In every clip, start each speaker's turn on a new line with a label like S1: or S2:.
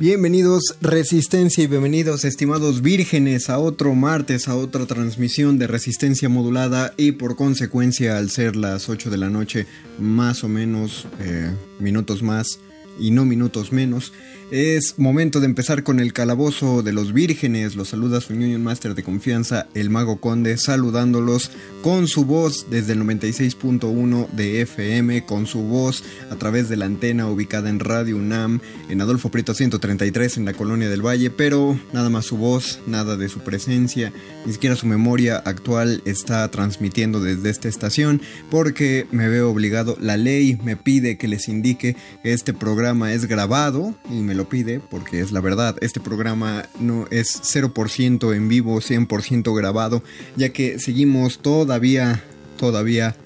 S1: Bienvenidos Resistencia y bienvenidos estimados vírgenes a otro martes, a otra transmisión de Resistencia modulada y por consecuencia al ser las 8 de la noche, más o menos eh, minutos más y no minutos menos, es momento de empezar con el calabozo de los vírgenes. Los saluda su Union Master de confianza, el Mago Conde, saludándolos con su voz desde el 96.1 de FM, con su voz a través de la antena ubicada en Radio UNAM, en Adolfo Prieto 133 en la Colonia del Valle, pero nada más su voz, nada de su presencia, ni siquiera su memoria actual está transmitiendo desde esta estación, porque me veo obligado, la ley me pide que les indique que este programa es grabado y me lo pide porque es la verdad. Este programa no es 0% en vivo, 100% grabado, ya que seguimos todavía, todavía,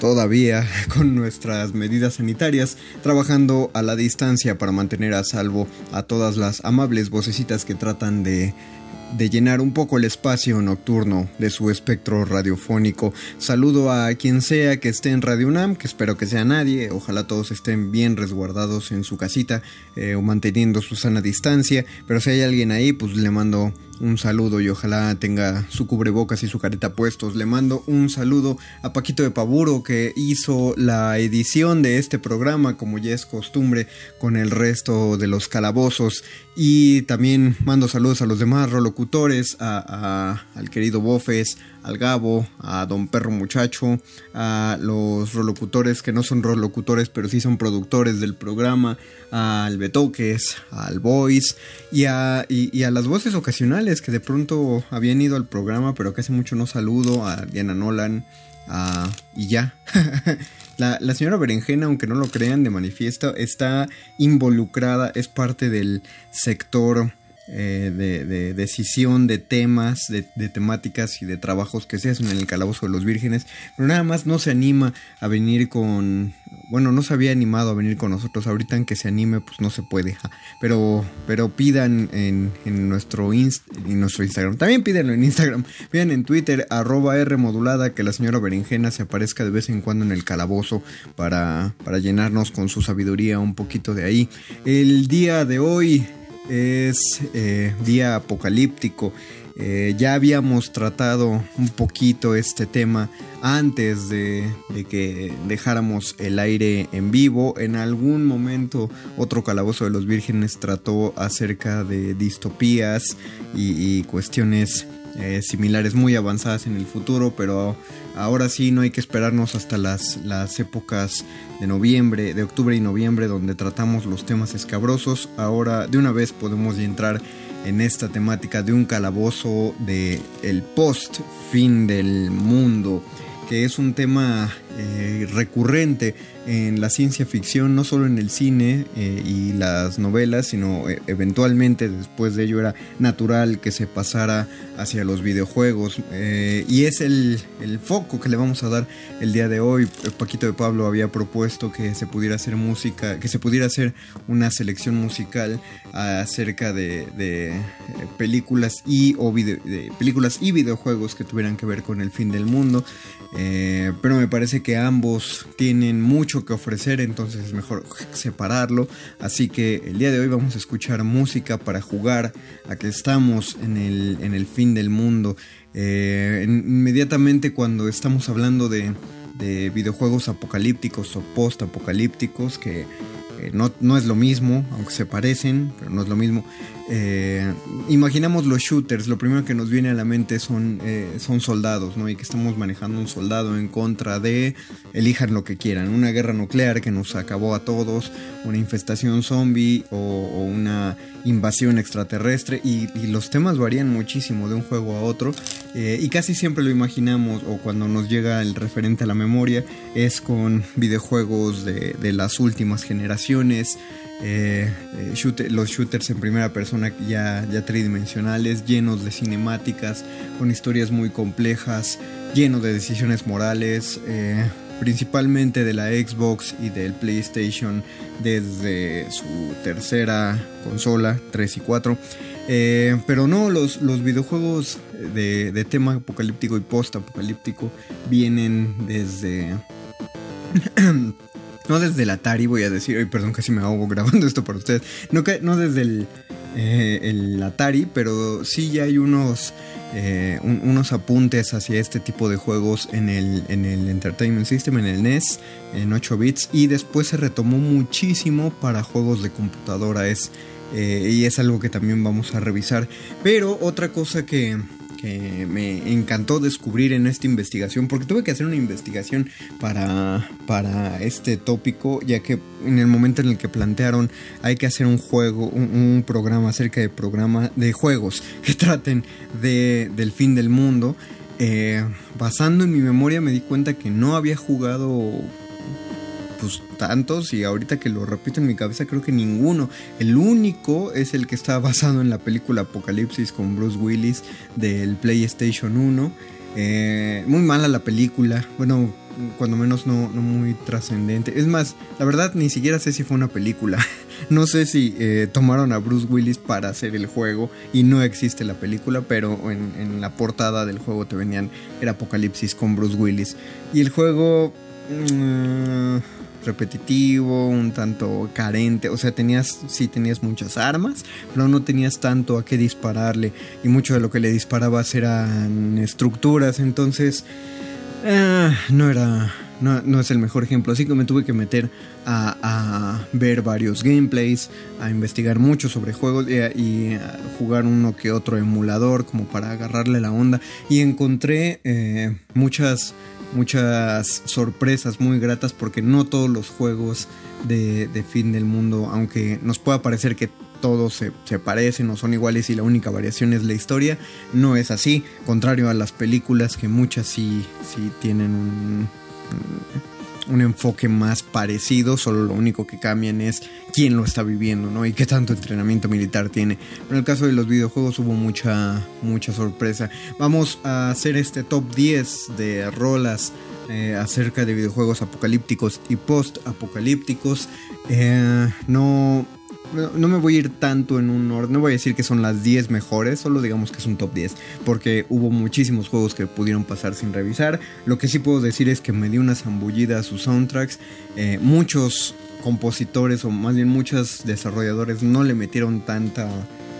S1: todavía con nuestras medidas sanitarias, trabajando a la distancia para mantener a salvo a todas las amables vocecitas que tratan de de llenar un poco el espacio nocturno de su espectro radiofónico. Saludo a quien sea que esté en Radio UNAM, que espero que sea nadie, ojalá todos estén bien resguardados en su casita eh, o manteniendo su sana distancia, pero si hay alguien ahí, pues le mando un saludo y ojalá tenga su cubrebocas y su careta puestos. Le mando un saludo a Paquito de Paburo que hizo la edición de este programa como ya es costumbre con el resto de los calabozos y también mando saludos a los demás rolocutores, a, al querido Bofes, al Gabo, a Don Perro Muchacho, a los rolocutores que no son rolocutores pero sí son productores del programa, al Betoques, al Voice y a, y, a las voces ocasionales que de pronto habían ido al programa pero que hace mucho no saludo, a Diana Nolan, y ya. La, la, señora Berenjena, aunque no lo crean de manifiesto, está involucrada, es parte del sector eh, de, decisión de temas, de, temáticas y de trabajos que se hacen en el calabozo de los vírgenes, pero nada más no se anima a venir con, bueno, no se había animado a venir con nosotros, ahorita en que se anime pues no se puede, pero, pero pidan en, nuestro, en nuestro Instagram, también pídanlo en Instagram, pidan en Twitter arroba R que la señora Berenjena se aparezca de vez en cuando en el calabozo para, para llenarnos con su sabiduría un poquito de ahí. El día de hoy es eh, día apocalíptico. Eh, ya habíamos tratado un poquito este tema antes de, que dejáramos el aire en vivo. En algún momento otro calabozo de los vírgenes trató acerca de distopías y cuestiones eh, similares muy avanzadas en el futuro, pero ahora sí no hay que esperarnos hasta las, las épocas de noviembre, de octubre y noviembre donde tratamos los temas escabrosos. Ahora de una vez podemos entrar en esta temática de un calabozo de post fin del mundo, que es un tema eh, recurrente en la ciencia ficción, no solo en el cine eh, y las novelas, sino eh, eventualmente después de ello era natural que se pasara hacia los videojuegos. Eh, y es el, foco que le vamos a dar el día de hoy. Paquito de Pablo había propuesto que se pudiera hacer música, que se pudiera hacer una selección musical acerca de, películas y o de películas y videojuegos que tuvieran que ver con el fin del mundo. Pero me parece que ambos tienen mucho que ofrecer, entonces es mejor separarlo. Así que el día de hoy vamos a escuchar música para jugar a que estamos en el, en el fin del mundo. Eh, inmediatamente cuando estamos hablando de, de videojuegos apocalípticos o post-apocalípticos que eh, no, no, es lo mismo, aunque se parecen, pero no es lo mismo. Eh, imaginamos los shooters, lo primero que nos viene a la mente son, eh, son soldados, ¿no? Y que estamos manejando un soldado en contra de, elijan lo que quieran, una guerra nuclear que nos acabó a todos, una infestación zombie o, una invasión extraterrestre, y, los temas varían muchísimo de un juego a otro, y casi siempre lo imaginamos, o cuando nos llega el referente a la memoria, es con videojuegos de, de las últimas generaciones eh, eh, los shooters en primera persona ya, tridimensionales, llenos de cinemáticas, con historias muy complejas, llenos de decisiones morales, eh, principalmente de la Xbox y del PlayStation desde su tercera consola, 3 y 4. pero no, los, los videojuegos de, de tema apocalíptico y post-apocalíptico vienen desde no desde el Atari, voy a decir, ay, perdón, casi me ahogo grabando esto para ustedes. No, desde el, eh, Atari, pero sí ya hay unos, eh, unos apuntes hacia este tipo de juegos en el, en el Entertainment System, en el NES, en 8 bits, y después se retomó muchísimo para juegos de computadora. Es, eh, y es algo que también vamos a revisar. Pero otra cosa que que me encantó descubrir en esta investigación, porque tuve que hacer una investigación para, para este tópico, ya que en el momento en el que plantearon hay que hacer un juego, un, programa acerca de programa de juegos que traten de, del fin del mundo. Eh, basando en mi memoria me di cuenta que no había jugado pues tantos y ahorita que lo repito en mi cabeza creo que ninguno. El único es el que está basado en la película Apocalipsis con Bruce Willis del PlayStation 1. Eh, muy mala la película, bueno, cuando menos no, no muy trascendente. Es más, la verdad ni siquiera sé si fue una película. no sé si eh, tomaron a Bruce Willis para hacer el juego y no existe la película, pero en, la portada del juego te venían, era Apocalipsis con Bruce Willis. Y el juego... Mm, repetitivo, un tanto carente, o sea, tenías, sí tenías muchas armas, pero no tenías tanto a qué dispararle y mucho de lo que le disparabas eran estructuras, entonces ah, no era, no, es el mejor ejemplo, así que me tuve que meter a, ver varios gameplays, a investigar mucho sobre juegos y, a jugar uno que otro emulador como para agarrarle la onda y encontré eh, muchas muchas sorpresas muy gratas porque no todos los juegos de, fin del mundo, aunque nos pueda parecer que todos se, parecen o son iguales y la única variación es la historia, no es así, contrario a las películas que muchas sí, sí tienen un un enfoque más parecido, solo lo único que cambian es quién lo está viviendo, ¿no? Y qué tanto entrenamiento militar tiene. En el caso de los videojuegos hubo mucha, mucha sorpresa. Vamos a hacer este top 10 de rolas eh, acerca de videojuegos apocalípticos y post-apocalípticos. Eh, no no, me voy a ir tanto en un orden, no voy a decir que son las 10 mejores, solo digamos que es un top 10, porque hubo muchísimos juegos que pudieron pasar sin revisar. Lo que sí puedo decir es que me di una zambullida a sus soundtracks. Eh, muchos compositores, o más bien muchos desarrolladores, no le metieron tanta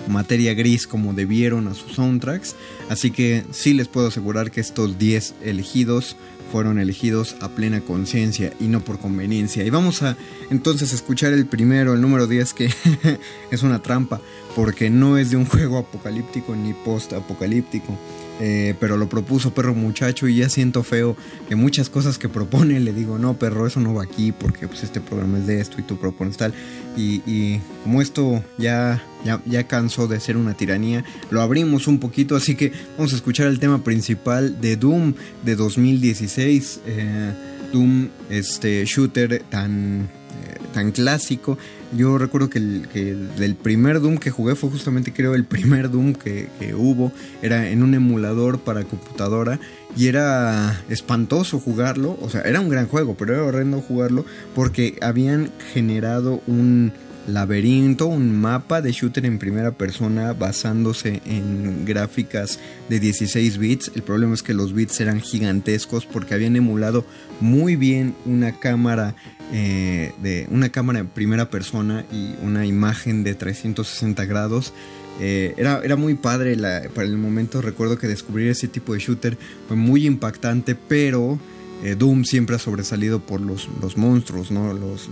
S1: materia gris como debieron a sus soundtracks. Así que sí les puedo asegurar que estos 10 elegidos fueron elegidos a plena conciencia y no por conveniencia. Y vamos a entonces escuchar el primero, el número 10, que es una trampa, porque no es de un juego apocalíptico ni post-apocalíptico. Eh, pero lo propuso perro muchacho y ya siento feo que muchas cosas que propone le digo, no perro, eso no va aquí porque pues este programa es de esto y tú propones tal. Y, como esto ya, ya, ya, cansó de ser una tiranía, lo abrimos un poquito, así que vamos a escuchar el tema principal de Doom de 2016. Eh, Doom, este shooter tan, eh, tan clásico yo recuerdo que, el, que del primer Doom que jugué fue justamente creo el primer Doom que, hubo. Era en un emulador para computadora y era espantoso jugarlo. O sea, era un gran juego, pero era horrendo jugarlo porque habían generado un laberinto, un mapa de shooter en primera persona basándose en gráficas de 16 bits. El problema es que los bits eran gigantescos porque habían emulado muy bien una cámara eh, de una cámara en primera persona y una imagen de 360 grados. Eh, era, era, muy padre para el momento. Recuerdo que descubrir ese tipo de shooter fue muy impactante, pero eh, Doom siempre ha sobresalido por los, los monstruos, ¿no? Los,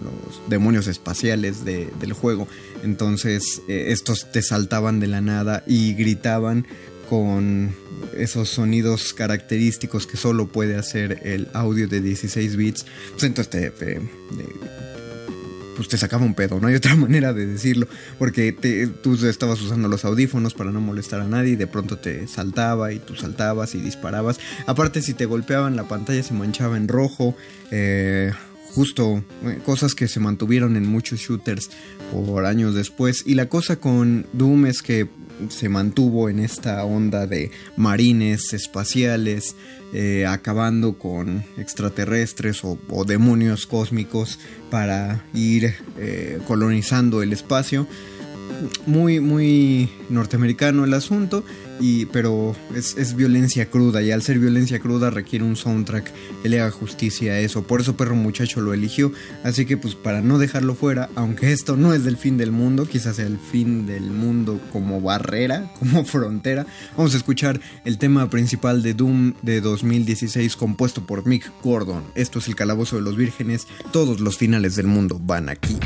S1: demonios espaciales del juego. Entonces eh, estos te saltaban de la nada y gritaban con esos sonidos característicos que solo puede hacer el audio de 16 bits. Pues entonces te, pues te sacaba un pedo, no hay otra manera de decirlo, porque tú estabas usando los audífonos para no molestar a nadie y de pronto te saltaba y tú saltabas y disparabas. Aparte si te golpeaban la pantalla se manchaba en rojo, eh, justo eh, cosas que se mantuvieron en muchos shooters por años después. Y la cosa con Doom es que se mantuvo en esta onda de marines espaciales, eh, acabando con extraterrestres o, demonios cósmicos para ir eh, colonizando el espacio. Muy, muy norteamericano el asunto y, pero es, violencia cruda y al ser violencia cruda requiere un soundtrack que le haga justicia a eso. Por eso Perro Muchacho lo eligió. Así que pues para no dejarlo fuera, aunque esto no es del fin del mundo, quizás sea el fin del mundo como barrera, como frontera, vamos a escuchar el tema principal de Doom de 2016 compuesto por Mick Gordon. Esto es el Calabozo de los Vírgenes. Todos los finales del mundo van aquí.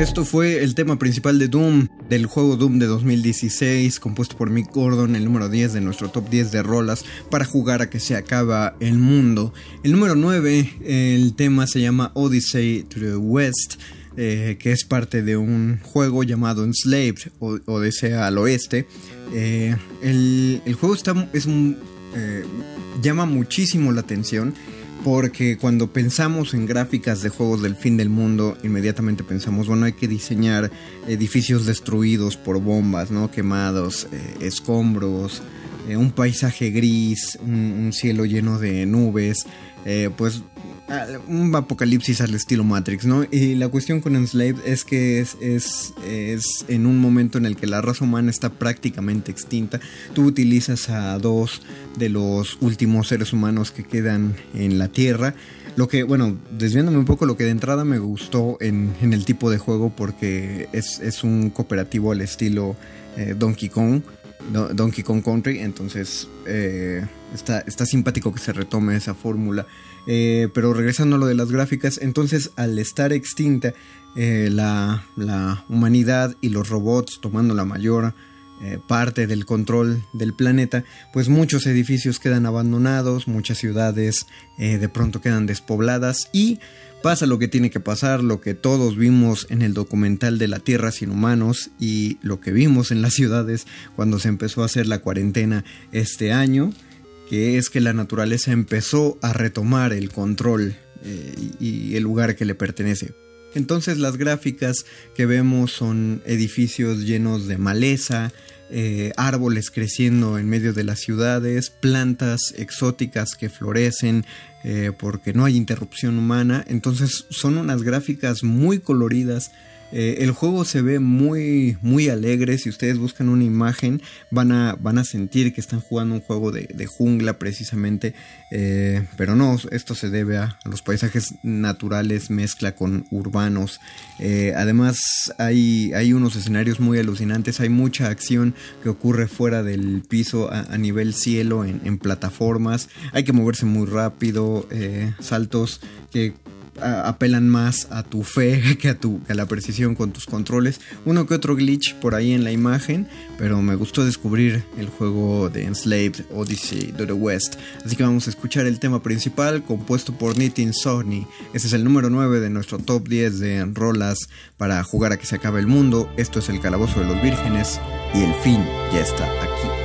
S1: Esto fue el tema principal de Doom, del juego Doom de 2016, compuesto por Mick Gordon, el número 10 de nuestro top 10 de rolas para jugar a que se acaba el mundo. El número 9, el tema se llama Odyssey to the West eh, que es parte de un juego llamado Enslaved o Odisea al Oeste. Eh, el, juego está, es eh, llama muchísimo la atención porque cuando pensamos en gráficas de juegos del fin del mundo, inmediatamente pensamos, bueno, hay que diseñar edificios destruidos por bombas, ¿no? Quemados, escombros, un paisaje gris, un, cielo lleno de nubes, pues un apocalipsis al estilo Matrix, ¿no? Y la cuestión con Enslaved es que es, es, en un momento en el que la raza humana está prácticamente extinta. Tú utilizas a dos de los últimos seres humanos que quedan en la Tierra. Lo que, bueno, desviándome un poco, lo que de entrada me gustó en, el tipo de juego porque es, un cooperativo al estilo eh, Donkey Kong. Donkey Kong Country, entonces eh, está, está simpático que se retome esa fórmula. Eh, pero regresando a lo de las gráficas, entonces al estar extinta eh, la, humanidad y los robots tomando la mayor eh, parte del control del planeta, pues muchos edificios quedan abandonados, muchas ciudades de pronto quedan despobladas y pasa lo que tiene que pasar, lo que todos vimos en el documental de la Tierra sin humanos y lo que vimos en las ciudades cuando se empezó a hacer la cuarentena este año que es que la naturaleza empezó a retomar el control eh, y el lugar que le pertenece. Entonces las gráficas que vemos son edificios llenos de maleza, eh, árboles creciendo en medio de las ciudades, plantas exóticas que florecen eh, porque no hay interrupción humana. Entonces son unas gráficas muy coloridas eh, el juego se ve muy, muy alegre. Si ustedes buscan una imagen, van a, van a sentir que están jugando un juego de, jungla precisamente. Eh, pero no, esto se debe a, los paisajes naturales, mezcla con urbanos. Eh, además, hay, hay unos escenarios muy alucinantes. Hay mucha acción que ocurre fuera del piso a, nivel cielo, en, en, plataformas. Hay que moverse muy rápido. saltos que apelan más a tu fe que a, tu, a la precisión con tus controles. Uno que otro glitch por ahí en la imagen, pero me gustó descubrir el juego de Enslaved Odyssey to the West. Así que vamos a escuchar el tema principal compuesto por Nitin Sony. Este es el número 9 de nuestro top 10 de rolas para jugar a que se acabe el mundo. Esto es el Calabozo de los Vírgenes y el fin ya está aquí.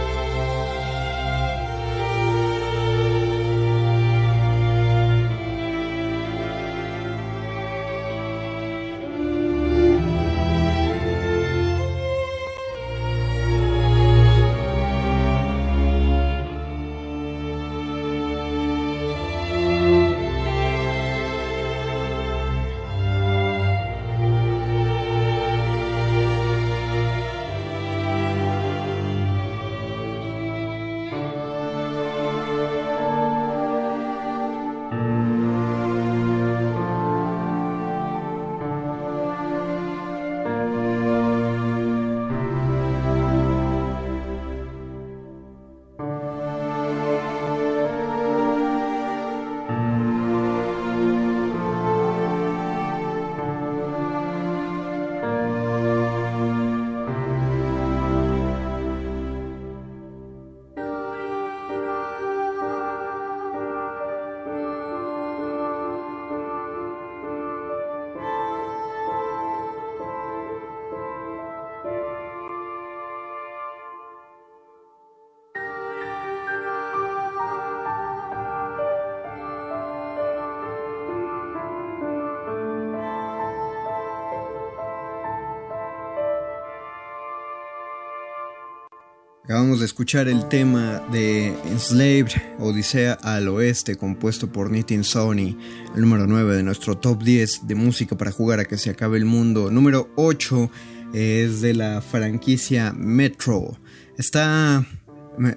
S1: Escuchar el tema de Enslaved Odisea al Oeste, compuesto por Nitin Sony, el número 9 de nuestro top 10 de música para jugar a que se acabe el mundo. Número 8 es de la franquicia Metro. Está.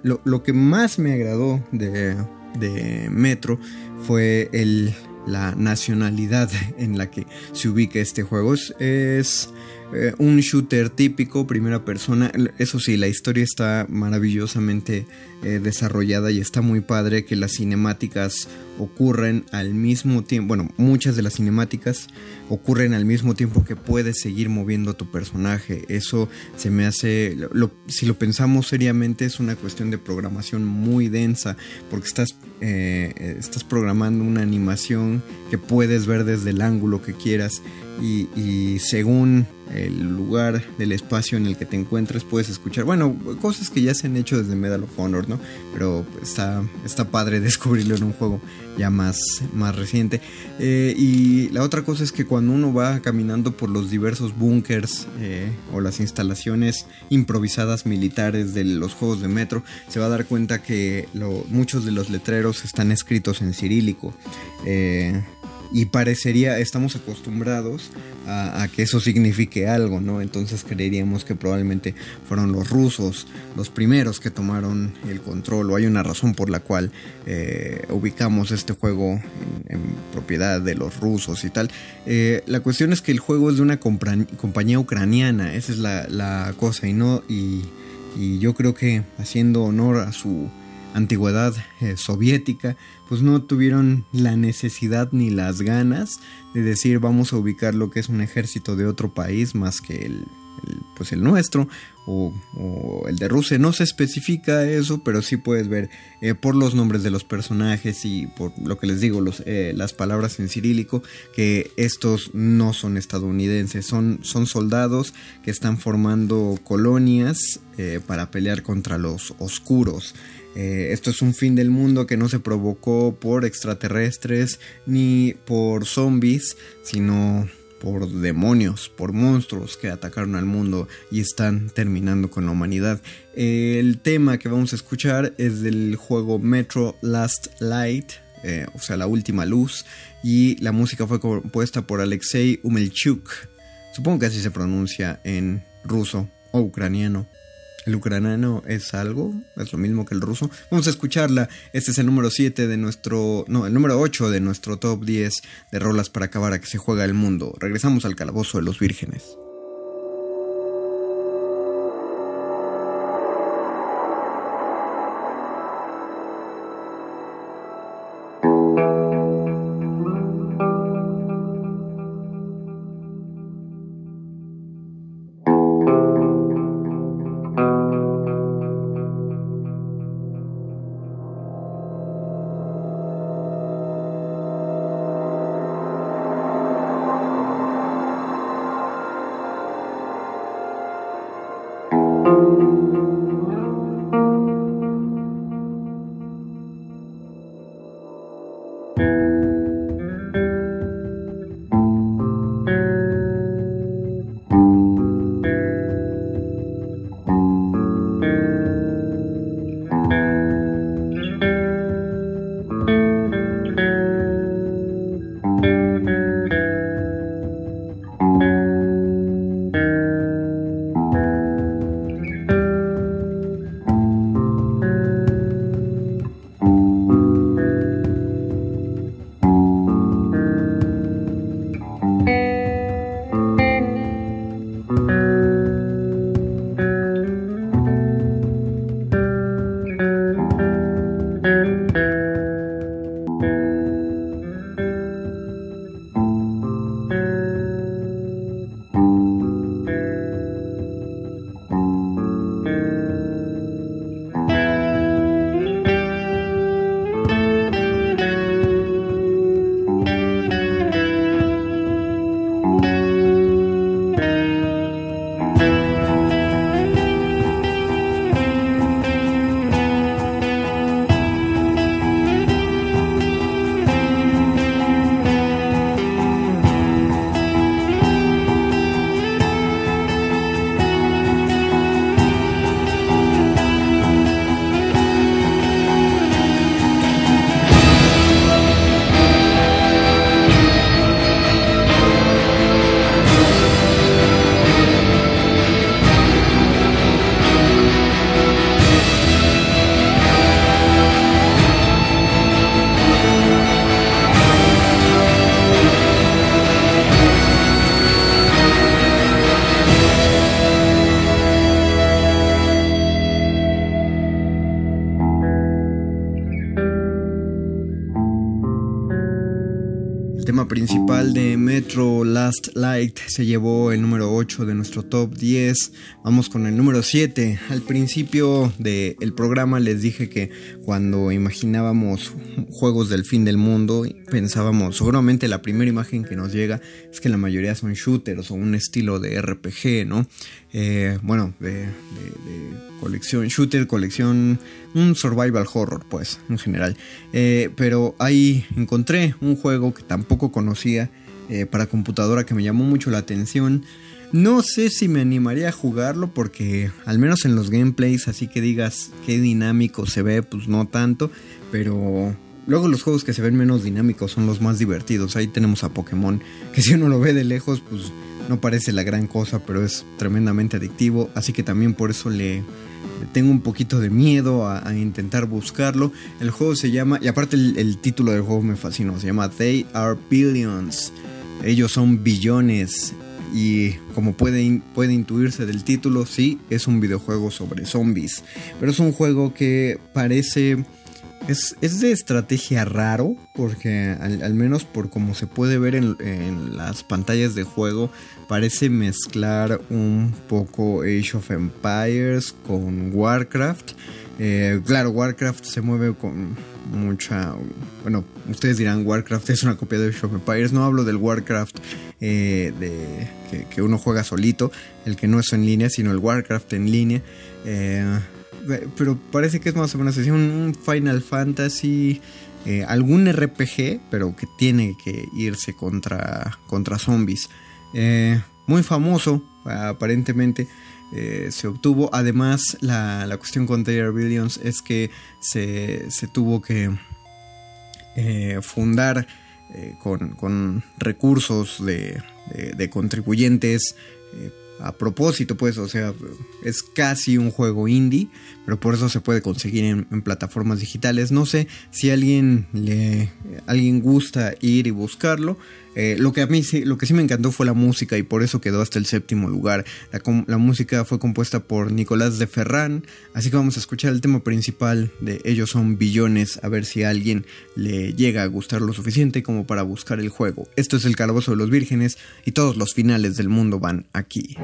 S1: Lo, que más me agradó de, Metro fue la nacionalidad en la que se ubica este juego. es eh, un shooter típico, primera persona. Eso sí, la historia está maravillosamente eh, desarrollada y está muy padre que las cinemáticas ocurren al mismo tiempo. Bueno, muchas de las cinemáticas ocurren al mismo tiempo que puedes seguir moviendo a tu personaje. Eso se me hace, si lo pensamos seriamente, es una cuestión de programación muy densa, porque estás, eh, estás programando una animación que puedes ver desde el ángulo que quieras y, según el lugar del espacio en el que te encuentres puedes escuchar, bueno, cosas que ya se han hecho desde Medal of Honor, ¿no? Pero está, está padre descubrirlo en un juego ya más, más reciente. Eh, y la otra cosa es que cuando uno va caminando por los diversos búnkers eh, o las instalaciones improvisadas militares de los juegos de metro, se va a dar cuenta que muchos de los letreros están escritos en cirílico. Eh, y parecería, estamos acostumbrados a, que eso signifique algo, ¿no? Entonces creeríamos que probablemente fueron los rusos los primeros que tomaron el control o hay una razón por la cual eh, ubicamos este juego en, propiedad de los rusos y tal. Eh, la cuestión es que el juego es de una compañía ucraniana, esa es la, cosa y no, y yo creo que haciendo honor a su antigüedad eh, soviética, pues no tuvieron la necesidad ni las ganas de decir vamos a ubicar lo que es un ejército de otro país más que el, pues el nuestro o, el de Rusia. No se especifica eso, pero sí puedes ver eh, por los nombres de los personajes y por lo que les digo, los, eh, las palabras en cirílico, que estos no son estadounidenses, son, son soldados que están formando colonias para pelear contra los oscuros. Eh, esto es un fin del mundo que no se provocó por extraterrestres ni por zombies, sino por demonios, por monstruos que atacaron al mundo y están terminando con la humanidad. El tema que vamos a escuchar es del juego Metro Last Light, eh, o sea, la última luz, y la música fue compuesta por Alexei Umelchuk. Supongo que así se pronuncia en ruso o ucraniano. El ucraniano es algo, es lo mismo que el ruso. Vamos a escucharla. Este es el número 7 de nuestro, no, el número 8 de nuestro top 10 de rolas para acabar a que se juega el mundo. Regresamos al calabozo de los vírgenes. Se llevó el número 8 de nuestro top 10. Vamos con el número 7. Al principio del programa les dije que cuando imaginábamos juegos del fin del mundo, pensábamos, seguramente la primera imagen que nos llega es que la mayoría son shooters o un estilo de RPG, ¿no? Eh, bueno, de, colección, shooter, colección, un survival horror, pues, en general. Eh, pero ahí encontré un juego que tampoco conocía eh, para computadora que me llamó mucho la atención. No sé si me animaría a jugarlo porque al menos en los gameplays, así que digas qué dinámico se ve, pues no tanto, pero luego los juegos que se ven menos dinámicos son los más divertidos. Ahí tenemos a Pokémon, que si uno lo ve de lejos, pues no parece la gran cosa, pero es tremendamente adictivo. Así que también por eso le, tengo un poquito de miedo a, intentar buscarlo. El juego se llama, y aparte el, título del juego me fascinó, se llama They Are Billions. Ellos son billones. Y como puede, puede intuirse del título, sí, es un videojuego sobre zombies. Pero es un juego que parece es, de estrategia raro, porque al, menos por como se puede ver en, las pantallas de juego, parece mezclar un poco Age of Empires con Warcraft. Eh, claro, Warcraft se mueve con mucha... Bueno, ustedes dirán Warcraft es una copia de Age of. No hablo del Warcraft eh, de, que, uno juega solito, el que no es en línea, sino el Warcraft en línea. Eh, pero parece que es más o menos así, un Final Fantasy, eh, algún RPG, pero que tiene que irse contra, contra zombies. Eh, muy famoso, aparentemente. Eh, se obtuvo. Además, la, la cuestión con Taylor Billions es que se, tuvo que fundar con, recursos de, de contribuyentes a propósito, pues, o sea, es casi un juego indie, pero por eso se puede conseguir en, plataformas digitales. No sé si alguien le alguien gusta ir y buscarlo. Eh, lo que a mí sí, lo que sí me encantó fue la música y por eso quedó hasta el séptimo lugar. La, música fue compuesta por Nicolás de Ferran, así que vamos a escuchar el tema principal de Ellos son billones, a ver si a alguien le llega a gustar lo suficiente como para buscar el juego. Esto es el Calabozo de los Vírgenes y todos los finales del mundo van aquí.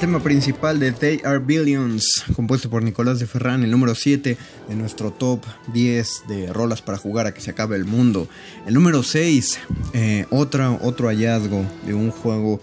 S1: Tema principal de They Are Billions, compuesto por Nicolás de Ferran, el número 7 de nuestro top 10 de rolas para jugar a que se acabe el mundo. El número 6, eh, otro hallazgo de un juego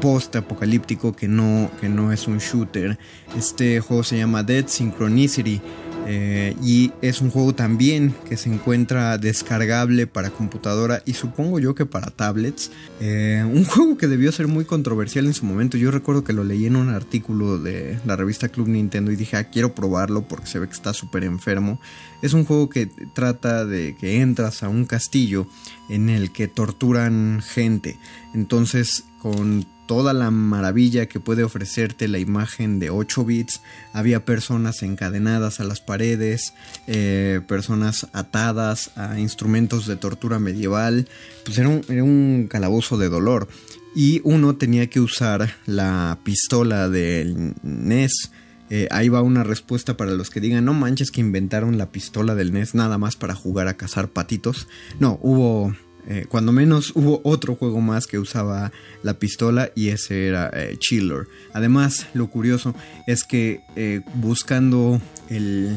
S1: post-apocalíptico que no, que no es un shooter. Este juego se llama Dead Synchronicity. Eh, y es un juego también que se encuentra descargable para computadora y supongo yo que para tablets. Eh, un juego que debió ser muy controversial en su momento. Yo recuerdo que lo leí en un artículo de la revista Club Nintendo y dije, ah, quiero probarlo porque se ve que está súper enfermo. Es un juego que trata de que entras a un castillo en el que torturan gente. Entonces, con toda la maravilla que puede ofrecerte la imagen de 8 bits. Había personas encadenadas a las paredes, eh, personas atadas a instrumentos de tortura medieval. Pues era un, calabozo de dolor. Y uno tenía que usar la pistola del NES. Eh, ahí va una respuesta para los que digan, no manches que inventaron la pistola del NES nada más para jugar a cazar patitos. No, hubo eh, cuando menos hubo otro juego más que usaba la pistola y ese era eh, Chiller. Además, lo curioso es que eh, buscando el,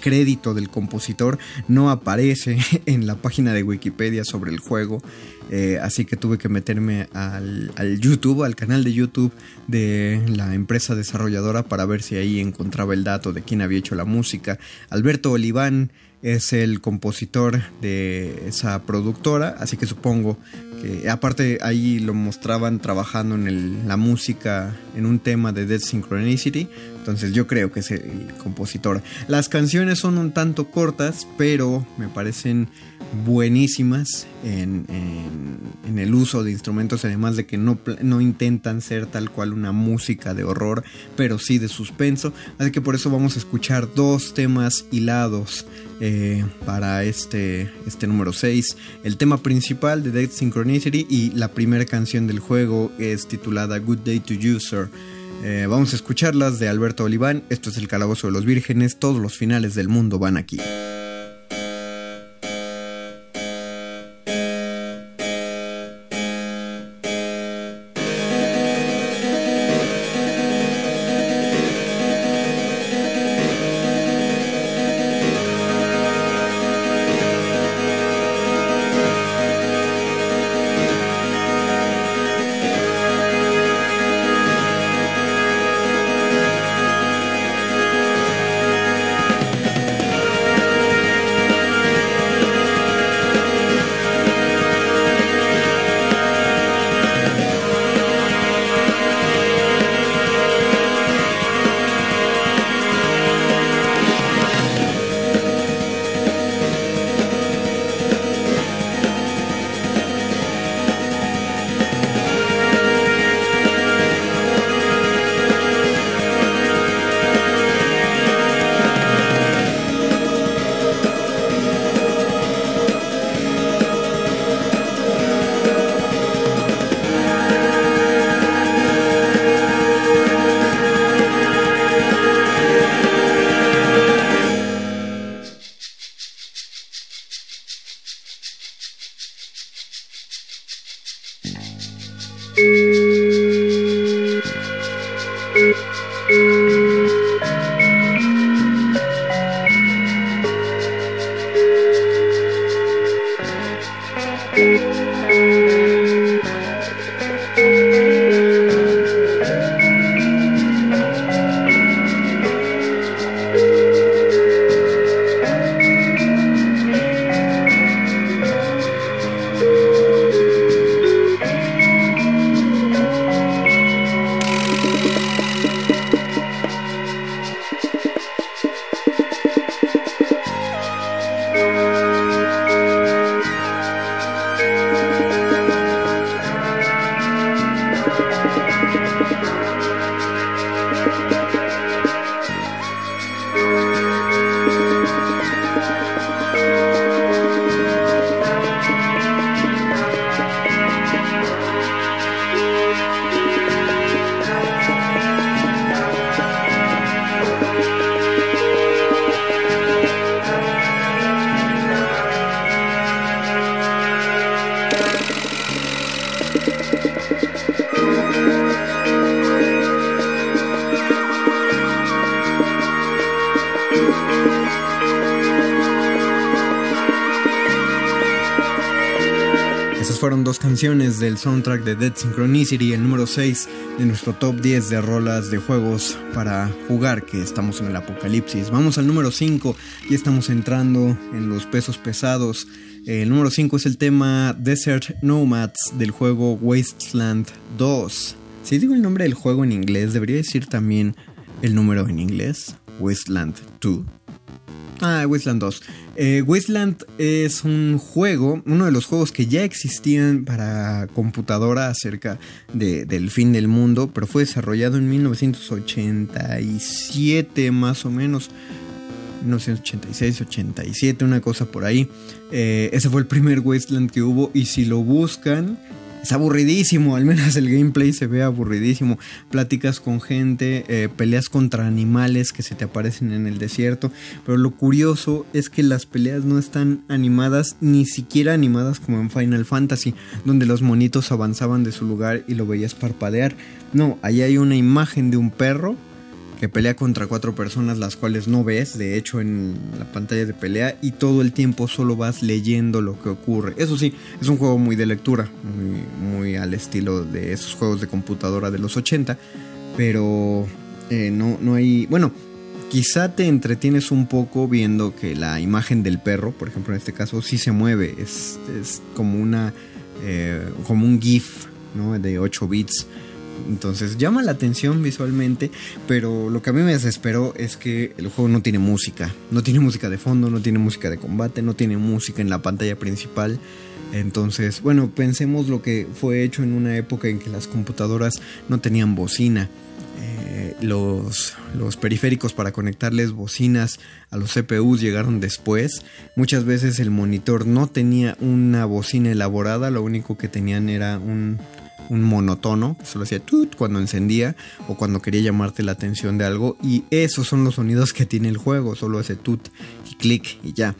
S1: crédito del compositor no aparece en la página de Wikipedia sobre el juego. así que tuve que meterme al, al, YouTube, al canal de YouTube de la empresa desarrolladora para ver si ahí encontraba el dato de quién había hecho la música. Alberto Oliván es el compositor de esa productora, así que supongo que aparte ahí lo mostraban trabajando en la música en un tema de Dead Synchronicity, entonces yo creo que es el compositor. Las canciones son un tanto cortas, pero me parecen buenísimas en, el uso de instrumentos, además de que no, no, intentan ser tal cual una música de horror, pero sí de suspenso. Así que por eso vamos a escuchar dos temas hilados eh, para este, este número 6. El tema principal de Dead Synchronicity y la primera canción del juego es titulada Good Day to You, Sir. Eh, vamos a escucharlas de Alberto Oliván. Esto es el Calabozo de los Vírgenes. Todos los finales del mundo van aquí. Canciones del soundtrack de Dead Synchronicity, el número 6 de nuestro top 10 de rolas de juegos para jugar, que estamos en el apocalipsis. Vamos al número 5 y estamos entrando en los pesos pesados. El número 5 es el tema Desert Nomads del juego Wasteland 2. Si digo el nombre del juego en inglés, debería decir también el número en inglés, Wasteland 2. Ah, Wasteland 2. Eh, Wasteland es un juego, uno de los juegos que ya existían para computadora acerca del fin del mundo, pero fue desarrollado en 1987 más o menos. 1986, 87, una cosa por ahí. Eh, ese fue el primer Wasteland que hubo y si lo buscan es aburridísimo, al menos el gameplay se ve aburridísimo. Platicas con gente, eh, peleas contra animales que se te aparecen en el desierto. Pero lo curioso es que las peleas no están animadas, ni siquiera animadas como en Final Fantasy, donde los monitos avanzaban de su lugar y lo veías parpadear. No, ahí hay una imagen de un perro que pelea contra cuatro personas las cuales no ves, de hecho en la pantalla de pelea y todo el tiempo solo vas leyendo lo que ocurre. Eso sí, es un juego muy de lectura, muy, muy al estilo de esos juegos de computadora de los 80, pero eh, no, no hay... Bueno, quizá te entretienes un poco viendo que la imagen del perro, por ejemplo en este caso, sí se mueve, es, es como una... Eh, como un GIF, ¿no? De 8 bits entonces llama la atención visualmente, pero lo que a mí me desesperó es que el juego no tiene música. No tiene música de fondo, no tiene música de combate, no tiene música en la pantalla principal. Entonces, bueno, pensemos lo que fue hecho en una época en que las computadoras no tenían bocina. Eh, los, los periféricos para conectarles bocinas a los CPUs llegaron después. Muchas veces el monitor no tenía una bocina elaborada, lo único que tenían era un, un monotono, solo hacía tut cuando encendía o cuando quería llamarte la atención de algo. Y esos son los sonidos que tiene el juego, solo ese tut y clic y ya.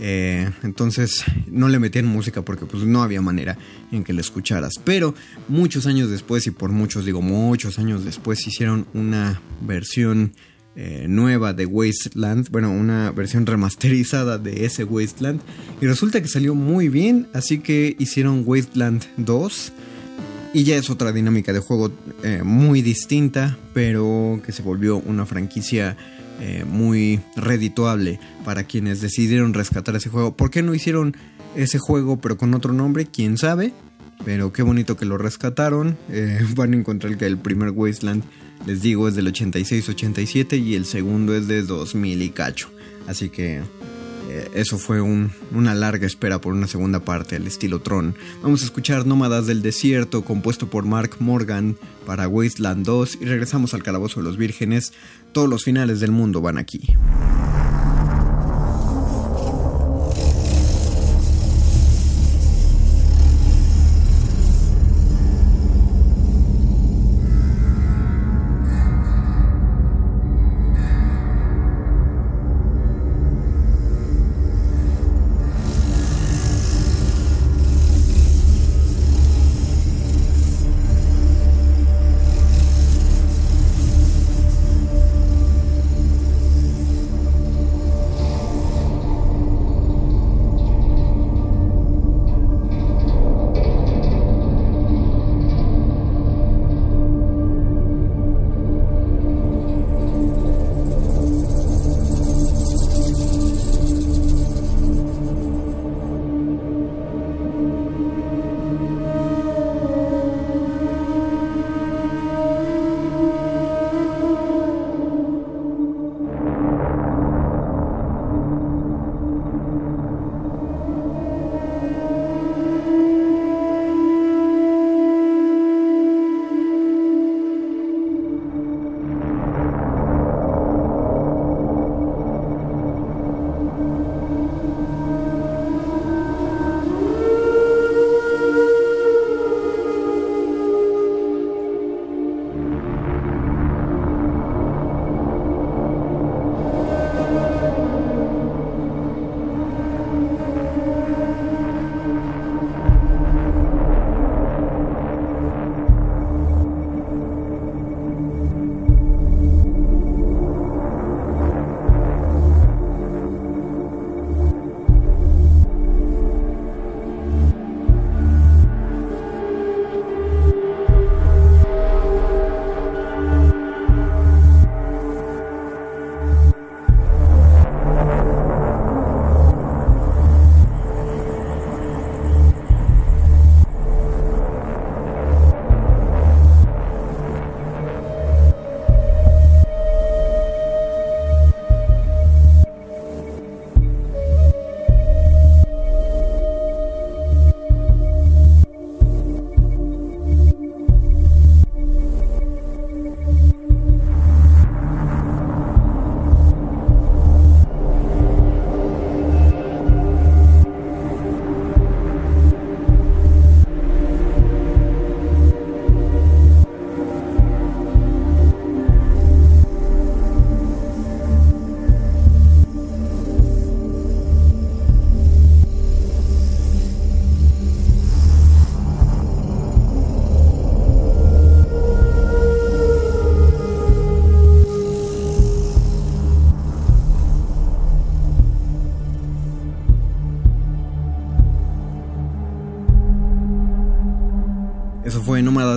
S1: Eh, entonces no le metían música porque pues no había manera en que lo escucharas. Pero muchos años después, y por muchos digo muchos años después, hicieron una versión eh, nueva de Wasteland, bueno, una versión remasterizada de ese Wasteland. Y resulta que salió muy bien, así que hicieron Wasteland 2 y ya es otra dinámica de juego eh, muy distinta, pero que se volvió una franquicia eh, muy redituable para quienes decidieron rescatar ese juego. ¿Por qué no hicieron ese juego pero con otro nombre? ¿Quién sabe? Pero qué bonito que lo rescataron. Eh, van a encontrar que el primer Wasteland, les digo, es del 86-87 y el segundo es de 2000 y cacho. Así que eso fue una larga espera por una segunda parte al estilo Tron. Vamos a escuchar Nómadas del Desierto, compuesto por Mark Morgan para Wasteland 2 y regresamos al Calabozo de los Vírgenes. Todos los finales del mundo van aquí.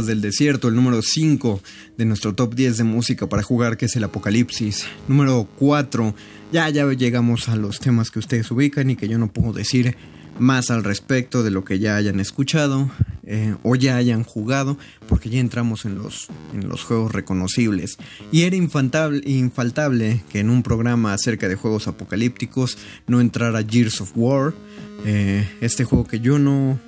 S1: Del Desierto, el número 5 de nuestro top 10 de música para jugar, que es el Apocalipsis. Número 4, ya, ya llegamos a los temas que ustedes ubican y que yo no puedo decir más al respecto de lo que ya hayan escuchado eh, o ya hayan jugado, porque ya entramos en los, en los juegos reconocibles. Y era infaltable, que en un programa acerca de juegos apocalípticos no entrara Gears of War, eh, este juego que yo no,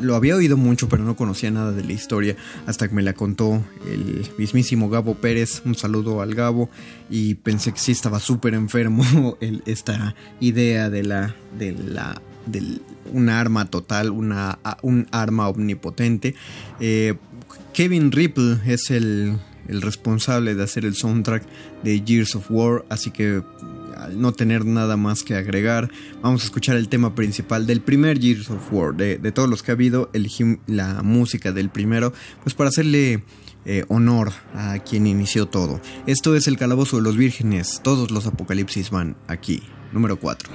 S1: lo había oído mucho, pero no conocía nada de la historia hasta que me la contó el mismísimo Gabo Pérez. Un saludo al Gabo y pensé que sí estaba súper enfermo esta idea de la, de la, de un arma total, una, un arma omnipotente. Eh, Kevin Ripple es el, el responsable de hacer el soundtrack de Gears of War, así que al no tener nada más que agregar, vamos a escuchar el tema principal del primer Gears of War. De, todos los que ha habido, elegí la música del primero, pues para hacerle eh, honor a quien inició todo. Esto es el Calabozo de los Vírgenes. Todos los apocalipsis van aquí. Número 4.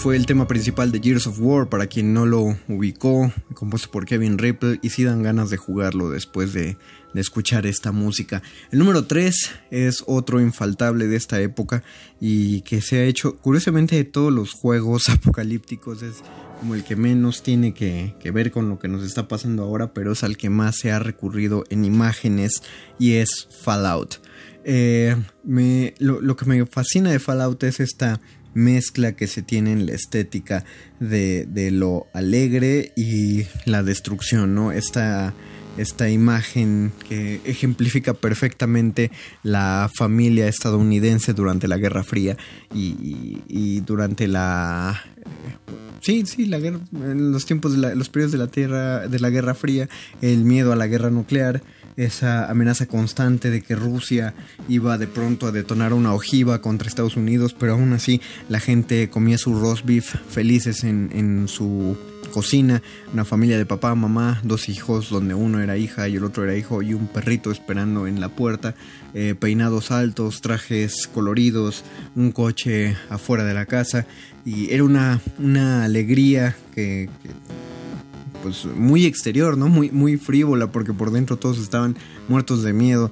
S1: Fue el tema principal de Gears of War, para quien no lo ubicó, compuesto por Kevin Ripple, y si dan ganas de jugarlo después de, escuchar esta música. El número 3 es otro infaltable de esta época y que se ha hecho, curiosamente, de todos los juegos apocalípticos, es como el que menos tiene que, ver con lo que nos está pasando ahora, pero es al que más se ha recurrido en imágenes y es Fallout. Eh, lo, que me fascina de Fallout es esta mezcla que se tiene en la estética de, de lo alegre y la destrucción, ¿no? Esta esta imagen que ejemplifica perfectamente la familia estadounidense durante la Guerra Fría y, durante la sí sí la guerra en los tiempos de los periodos de la tierra de la Guerra Fría el miedo a la guerra nuclear esa amenaza constante de que Rusia iba de pronto a detonar una ojiva contra Estados Unidos, pero aún así la gente comía su roast beef felices en, su cocina, una familia de papá, mamá, dos hijos donde uno era hija y el otro era hijo y un perrito esperando en la puerta, eh, peinados altos, trajes coloridos, un coche afuera de la casa. Y era una, una alegría que, pues muy exterior, ¿no? Muy, muy frívola, porque por dentro todos estaban muertos de miedo.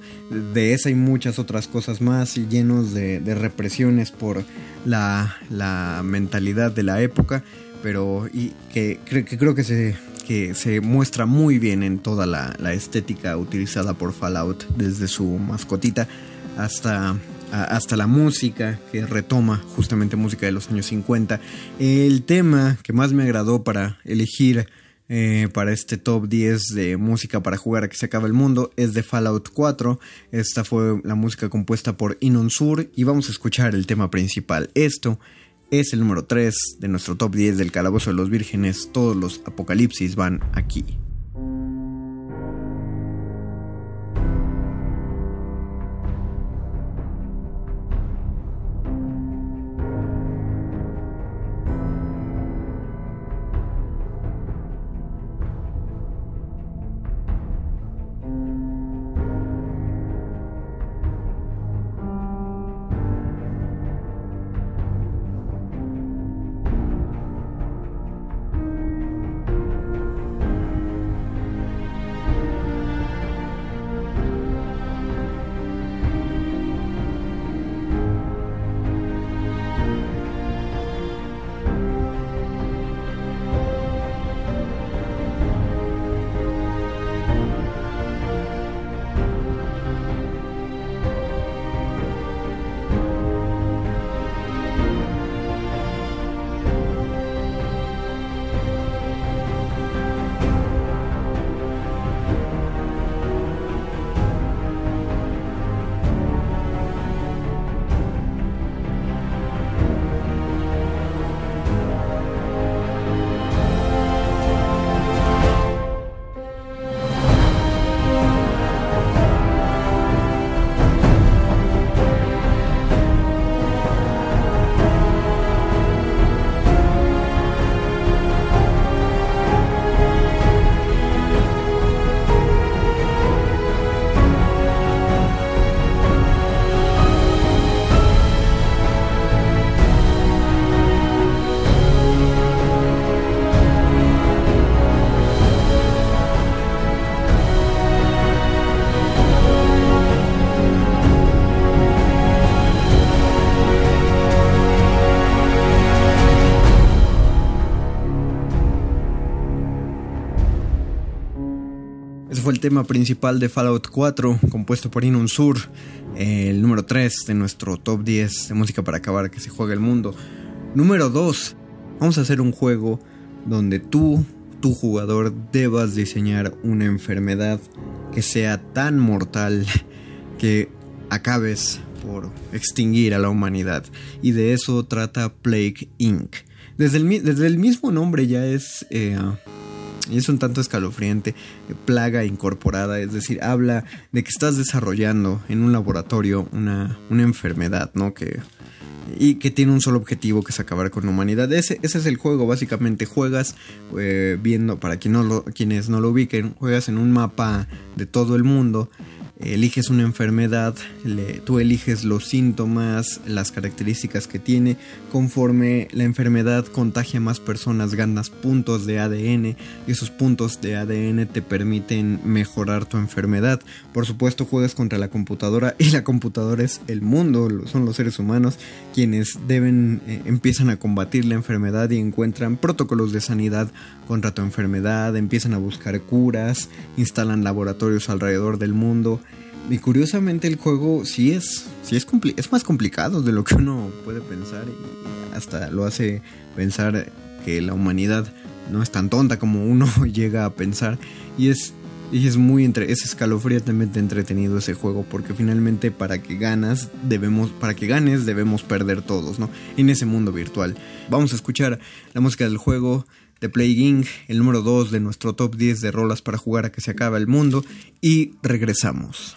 S1: De esa y muchas otras cosas más, y llenos de, represiones por la, la, mentalidad de la época pero y que, que creo que se, que se muestra muy bien en toda la, estética utilizada por Fallout, desde su mascotita hasta, hasta la música, que retoma justamente música de los años 50. El tema que más me agradó para elegir eh, para este top 10 de música para jugar a que se acaba el mundo es de Fallout 4. Esta fue la música compuesta por Inon Sur y vamos a escuchar el tema principal. Esto es el número 3 de nuestro top 10 del Calabozo de los Vírgenes. Todos los apocalipsis van aquí. Tema principal de Fallout 4, compuesto por Inun Sur, el número 3 de nuestro top 10 de música para acabar que se juega el mundo. Número 2, vamos a hacer un juego donde tú, tu jugador, debas diseñar una enfermedad que sea tan mortal que acabes por extinguir a la humanidad. Y de eso trata Plague Inc. Desde el, desde el mismo nombre ya es... Eh, es un tanto escalofriante, plaga incorporada, es decir, habla de que estás desarrollando en un laboratorio una, una enfermedad, ¿no? Que, y que tiene un solo objetivo que es acabar con la humanidad. Ese, ese es el juego, básicamente juegas eh, viendo, para quienes no lo ubiquen, juegas en un mapa de todo el mundo eliges una enfermedad, tú eliges los síntomas, las características que tiene, conforme la enfermedad contagia más personas ganas puntos de ADN y esos puntos de ADN te permiten mejorar tu enfermedad. Por supuesto juegas contra la computadora y la computadora es el mundo, son los seres humanos quienes deben, eh, empiezan a combatir la enfermedad y encuentran protocolos de sanidad contra tu enfermedad, empiezan a buscar curas, instalan laboratorios alrededor del mundo y curiosamente el juego sí es, sí es, es más complicado de lo que uno puede pensar. Y hasta lo hace pensar que la humanidad no es tan tonta como uno llega a pensar y es y es muy entre es escalofriantemente entretenido ese juego porque finalmente para que ganas debemos para que ganes debemos perder todos, ¿no? En ese mundo virtual. Vamos a escuchar la música del juego de Plague el número 2 de nuestro top 10 de rolas para jugar a que se acaba el mundo y regresamos.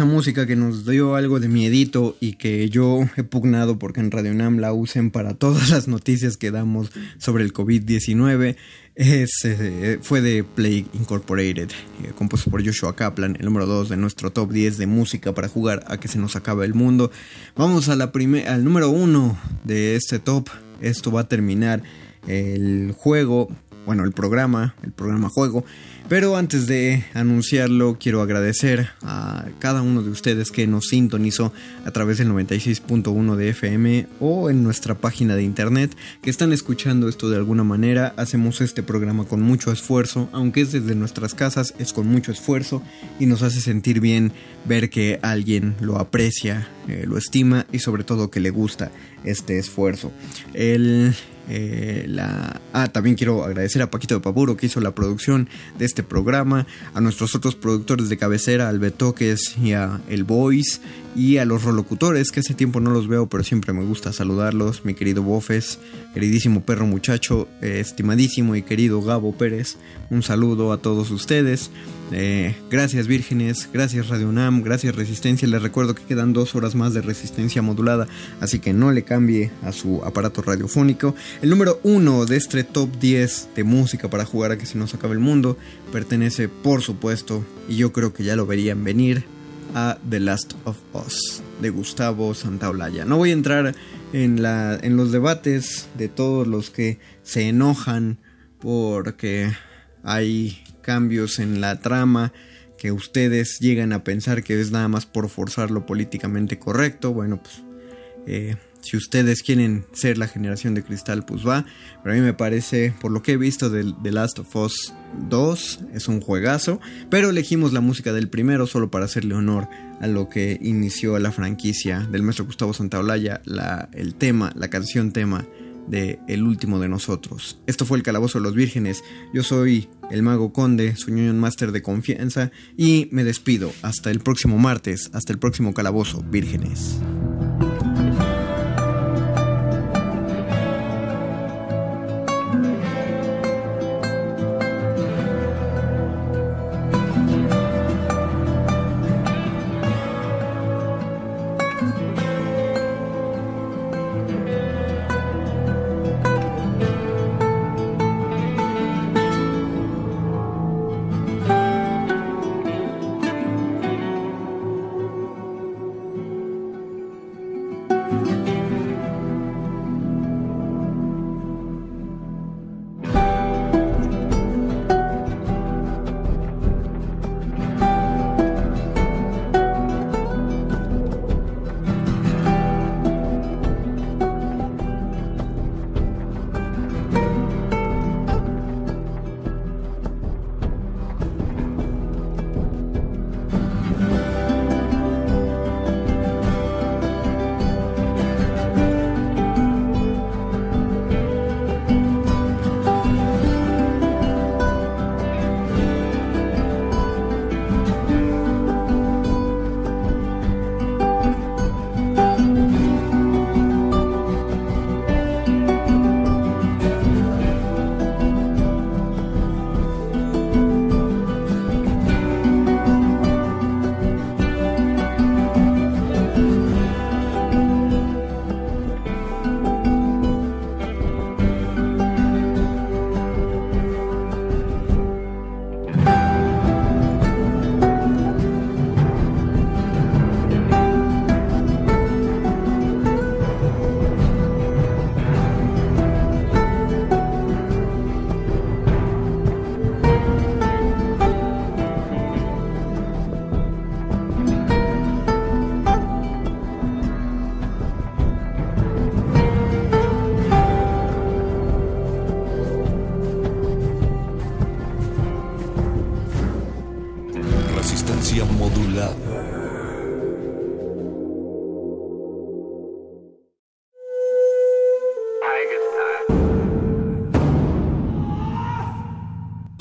S1: Esa música que nos dio algo de miedito y que yo he pugnado porque en Radio Nam la usen para todas las noticias que damos sobre el COVID-19 eh, fue de Plague Incorporated, eh, compuesto por Joshua Kaplan, el número 2 de nuestro top 10 de música para jugar a que se nos acabe el mundo. Vamos a la al número 1 de este top. Esto va a terminar el juego, bueno, el programa, el programa juego pero antes de anunciarlo, quiero agradecer a cada uno de ustedes que nos sintonizó a través del 96.1 de FM o en nuestra página de internet, que están escuchando esto de alguna manera. Hacemos este programa con mucho esfuerzo, aunque es desde nuestras casas, es con mucho esfuerzo y nos hace sentir bien ver que alguien lo aprecia, eh, lo estima y sobre todo que le gusta este esfuerzo. El eh. Ah, también quiero agradecer a Paquito de Paburo que hizo la producción de este programa, a nuestros otros productores de cabecera, al Betoques y a El Voice, y a los rolocutores, que hace tiempo no los veo, pero siempre me gusta saludarlos, mi querido Bofes, queridísimo perro muchacho, eh, estimadísimo y querido Gabo Pérez, un saludo a todos ustedes. Eh, gracias vírgenes, gracias Radio UNAM, gracias Resistencia. Les recuerdo que quedan dos horas más de resistencia modulada, así que no le cambie a su aparato radiofónico. El número uno de este top 10 de música para jugar a que se nos acabe el mundo pertenece, por supuesto, y yo creo que ya lo verían venir, a The Last of Us de Gustavo Santaolalla. No voy a entrar en, la, en los debates de todos los que se enojan porque hay cambios en la trama que ustedes llegan a pensar que es nada más por forzar lo políticamente correcto. Bueno, pues eh, si ustedes quieren ser la generación de cristal, pues va. Pero a mí me parece, por lo que he visto de The Last of Us 2, es un juegazo. Pero elegimos la música del primero solo para hacerle honor a lo que inició la franquicia del maestro Gustavo Santaolalla, la, el tema, la canción tema de El último de nosotros. Esto fue el Calabozo de los Vírgenes. Yo soy el Mago Conde, su Union Master de confianza, y me despido. Hasta el próximo martes, hasta el próximo Calabozo, Vírgenes.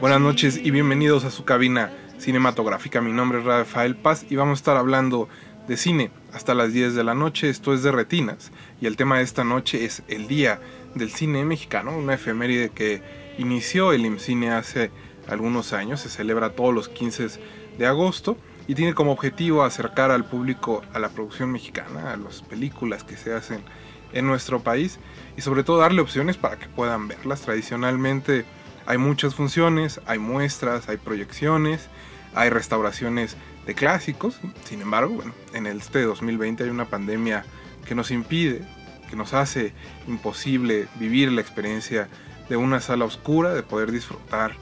S2: Buenas noches y bienvenidos a su cabina cinematográfica. Mi nombre es Rafael Paz y vamos a estar hablando de cine hasta las 10 de la noche. Esto es de retinas y el tema de esta noche es el Día del Cine Mexicano, una efeméride que inició el IMCINE hace algunos años, se celebra todos los 15 de agosto y tiene como objetivo acercar al público a la producción mexicana, a las películas que se hacen en nuestro país y sobre todo darle opciones para que puedan verlas. Tradicionalmente hay muchas funciones, hay muestras, hay proyecciones, hay restauraciones de clásicos. Sin embargo, bueno, en este 2020 hay una pandemia que nos impide, que nos hace imposible vivir la experiencia de una sala oscura, de poder disfrutar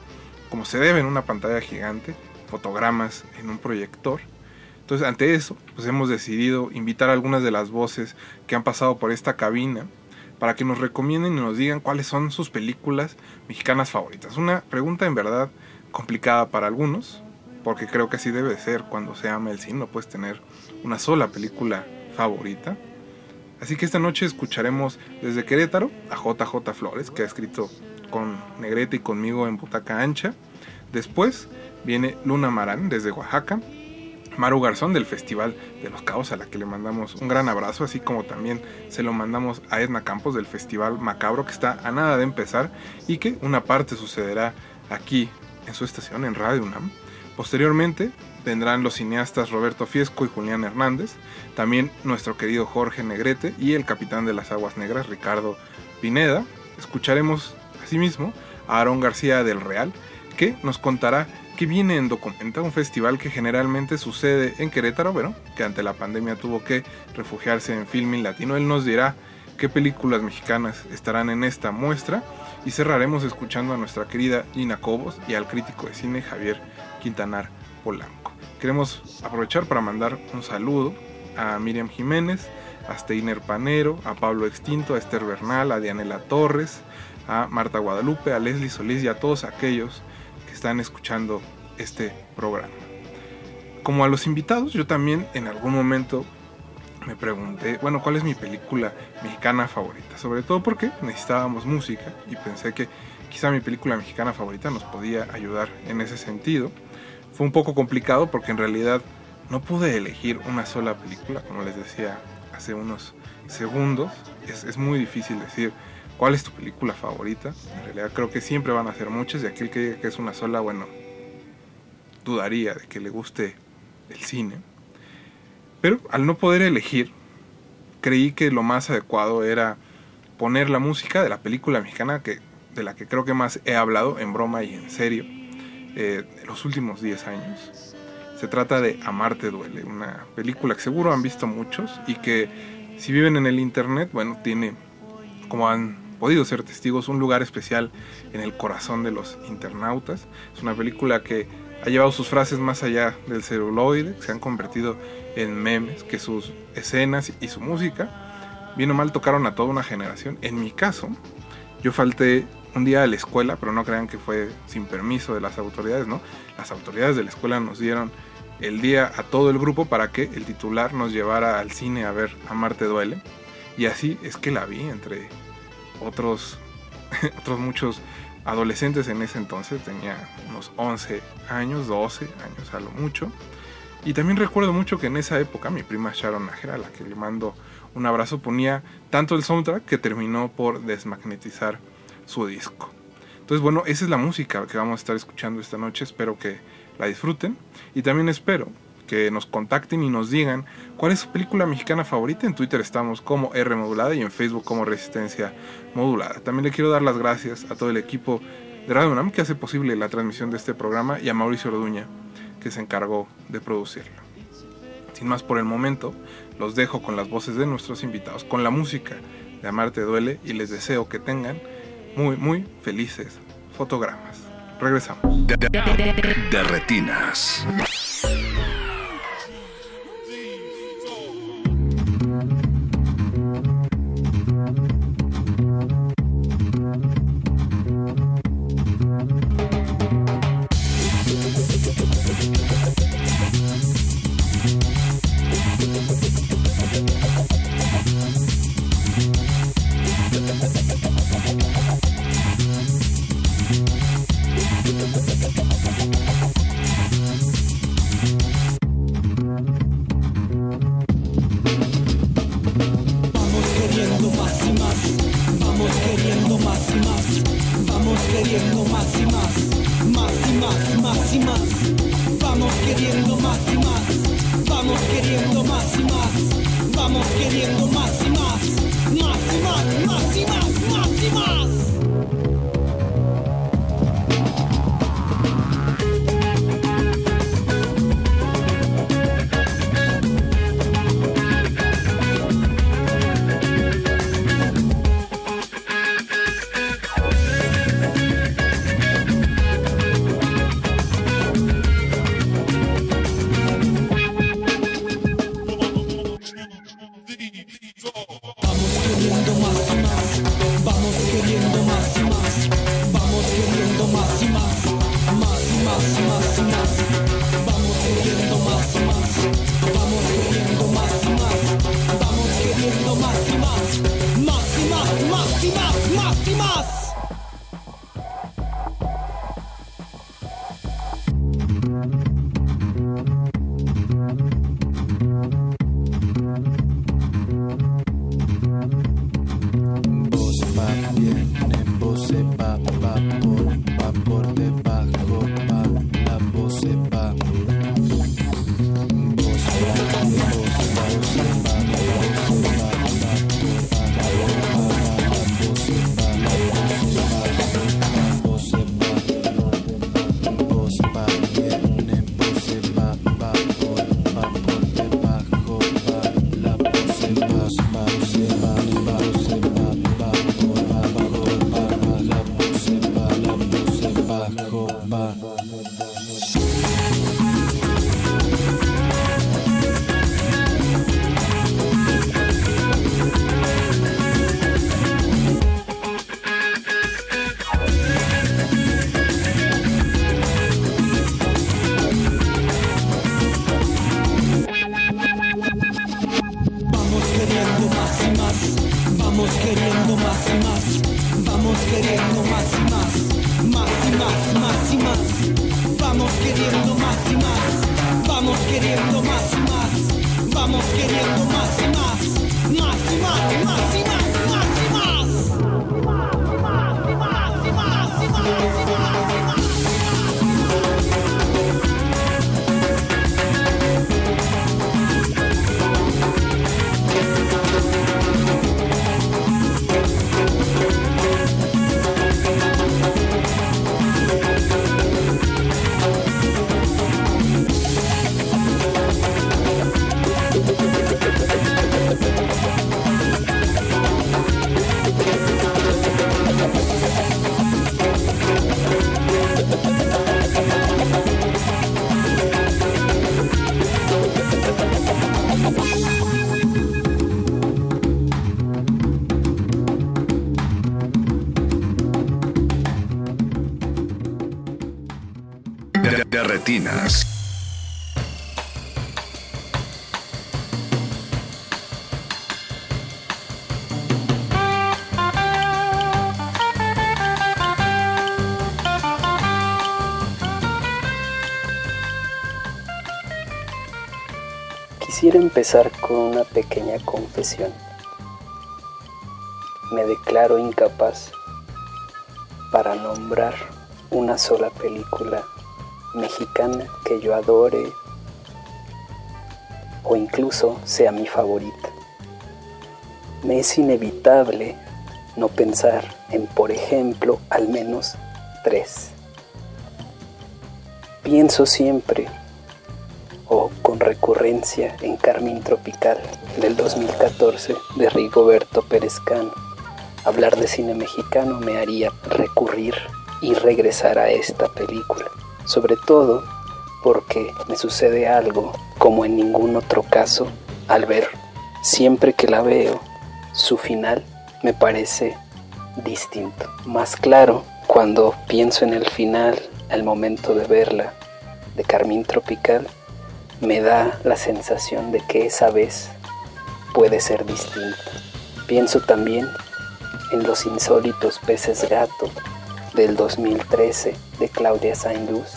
S2: como se debe en una pantalla gigante, fotogramas en un proyector. Entonces, ante eso, pues hemos decidido invitar a algunas de las voces que han pasado por esta cabina para que nos recomienden y nos digan cuáles son sus películas mexicanas favoritas. Una pregunta en verdad complicada para algunos, porque creo que así debe ser cuando se ama el cine, no puedes tener una sola película favorita. Así que esta noche escucharemos desde Querétaro a JJ Flores, que ha escrito con Negrete y conmigo en Butaca Ancha. Después viene Luna Marán desde Oaxaca, Maru Garzón del Festival de los Caos, a la que le mandamos un gran abrazo, así como también se lo mandamos a Edna Campos del Festival Macabro, que está a nada de empezar y que una parte sucederá aquí en su estación, en Radio UNAM. Posteriormente vendrán los cineastas Roberto Fiesco y Julián Hernández, también nuestro querido Jorge Negrete y el capitán de las Aguas Negras, Ricardo Pineda. Escucharemos asimismo a Aarón García del Real, que nos contará que viene en Documenta, un festival que generalmente sucede en Querétaro, pero que ante la pandemia tuvo que refugiarse en Filming Latino. Él nos dirá qué películas mexicanas estarán en esta muestra y cerraremos escuchando a nuestra querida Gina Cobos y al crítico de cine Javier Quintanar Polanco. Queremos aprovechar para mandar un saludo a Miriam Jiménez, a Steiner Panero, a Pablo Extinto, a Esther Bernal, a Dianela Torres, a Marta Guadalupe, a Leslie Solís y a todos aquellos están escuchando este programa. Como a los invitados, yo también en algún momento me pregunté, bueno, ¿cuál es mi película mexicana favorita? Sobre todo porque necesitábamos música y pensé que quizá mi película mexicana favorita nos podía ayudar en ese sentido. Fue un poco complicado porque en realidad no pude elegir una sola película, como les decía hace unos segundos. Es, es muy difícil decir ¿Cuál es tu película favorita? En realidad creo que siempre van a ser muchas y aquel que diga que es una sola, bueno, dudaría de que le guste el cine. Pero al no poder elegir, creí que lo más adecuado era poner la música de la película mexicana que, de la que creo que más he hablado en broma y en serio eh, de los últimos 10 años. Se trata de Amarte Duele, una película que seguro han visto muchos y que si viven en el internet, bueno, tiene, como han podido ser testigos, un lugar especial en el corazón de los internautas. Es una película que ha llevado sus frases más allá del celuloide, se han convertido en memes, que sus escenas y su música, bien o mal, tocaron a toda una generación. En mi caso, yo falté un día a la escuela, pero no crean que fue sin permiso de las autoridades, ¿no? Las autoridades de la escuela nos dieron el día a todo el grupo para que el titular nos llevara al cine a ver A Marte Duele. Y así es que la vi entre otros, otros muchos adolescentes en ese entonces, tenía unos 11 años, 12 años a lo mucho. Y también recuerdo mucho que en esa época mi prima Sharon Najera, a la que le mando un abrazo, ponía tanto el soundtrack que terminó por desmagnetizar su disco. Entonces, bueno, esa es la música que vamos a estar escuchando esta noche. Espero que la disfruten. Y también espero que nos contacten y nos digan cuál es su película mexicana favorita. En Twitter estamos como R modulada y en Facebook como Resistencia modulada. También le quiero dar las gracias a todo el equipo de Radio UNAM que hace posible la transmisión de este programa y a Mauricio Orduña que se encargó de producirlo. Sin más por el momento, los dejo con las voces de nuestros invitados, con la música de Amarte Duele y les deseo que tengan muy, muy felices fotogramas. Regresamos.
S3: De, retinas.
S4: Empezar con una pequeña confesión. Me declaro incapaz para nombrar una sola película mexicana que yo adore o incluso sea mi favorita. Me es inevitable no pensar en, por ejemplo, al menos tres. Pienso siempre, en Carmín Tropical del 2014 de Rigoberto Perezcano. Hablar de cine mexicano me haría recurrir y regresar a esta película, sobre todo porque me sucede algo como en ningún otro caso al ver, siempre que la veo, su final me parece distinto, más claro cuando pienso en el final, al momento de verla, de Carmín Tropical, me da la sensación de que esa vez puede ser distinta. Pienso también en Los insólitos peces gato del 2013 de Claudia Saint-Luz,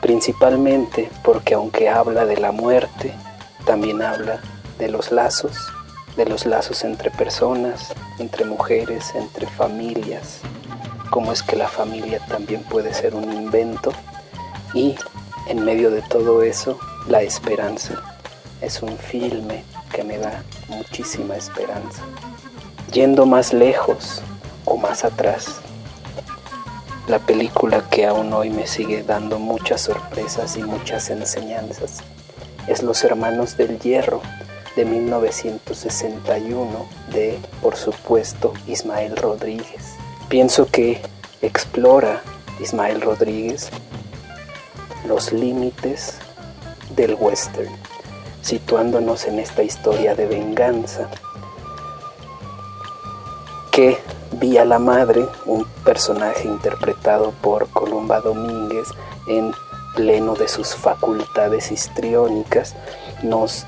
S4: principalmente porque aunque habla de la muerte, también habla de los lazos, de los lazos entre personas, entre mujeres, entre familias, cómo es que la familia también puede ser un invento y en medio de todo eso la esperanza. Es un filme que me da muchísima esperanza. Yendo más lejos o más atrás, la película que aún hoy me sigue dando muchas sorpresas y muchas enseñanzas es Los Hermanos del Hierro de 1961 de, por supuesto, Ismael Rodríguez. Pienso que explora Ismael Rodríguez los límites del western, situándonos en esta historia de venganza que Vía la Madre, un personaje interpretado por Columba Domínguez en pleno de sus facultades histriónicas, nos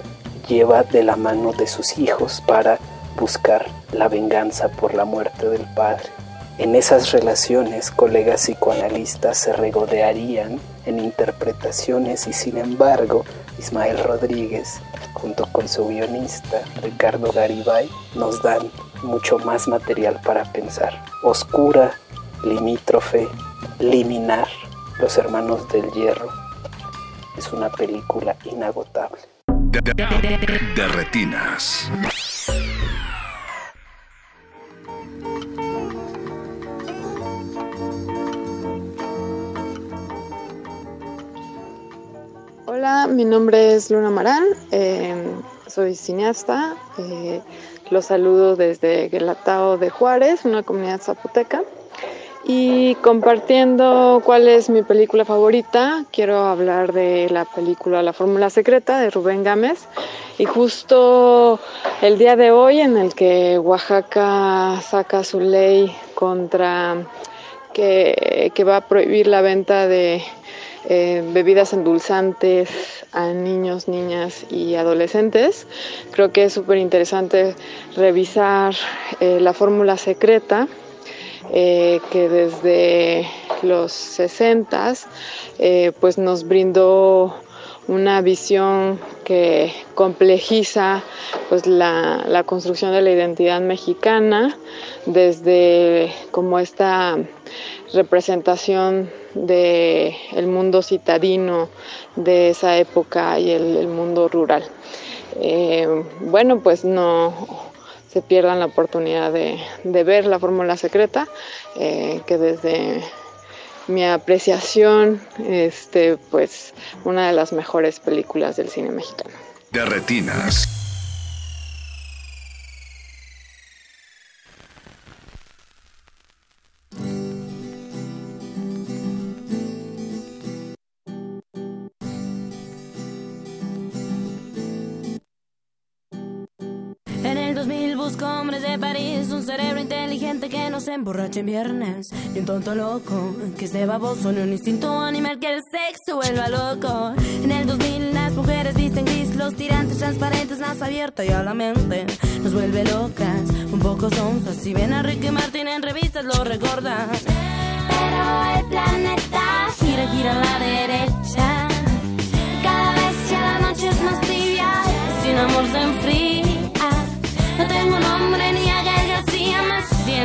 S4: lleva de la mano de sus hijos para buscar la venganza por la muerte del padre. En esas relaciones, colegas psicoanalistas se regodearían en interpretaciones y sin embargo, Ismael Rodríguez, junto con su guionista Ricardo Garibay, nos dan mucho más material para pensar. Oscura, limítrofe, liminar, Los Hermanos del Hierro. Es una película inagotable.
S5: De, retinas.
S6: Hola, mi nombre es Luna Marán, eh, soy cineasta, eh, los saludo desde Guelatao de Juárez, una comunidad zapoteca, y compartiendo cuál es mi película favorita, quiero hablar de la película La Fórmula Secreta de Rubén Gámez, y justo el día de hoy en el que Oaxaca saca su ley contra que, que va a prohibir la venta de eh, bebidas endulzantes a niños, niñas y adolescentes. Creo que es súper interesante revisar eh, la fórmula secreta eh, que desde los 60 pues nos brindó una visión que complejiza pues la, la, construcción de la identidad mexicana desde como esta representación de el mundo citadino de esa época y el, mundo rural. Eh, bueno, pues no se pierdan la oportunidad de, ver la fórmula secreta, eh, que desde mi apreciación, este, pues una de las mejores películas del cine mexicano.
S5: De retinas.
S7: Se emborrache en viernes. Ni un tonto loco que esté baboso, ni un instinto animal que el sexo vuelva loco. En el 2000 las mujeres visten gris, los tirantes transparentes, más abierta y a la mente nos vuelve locas, un poco sonzas. Si ven a Ricky Martin en revistas lo recordan. Pero el planeta gira, gira a la derecha. Cada vez ya la noche es más tibia, sin amor se enfría.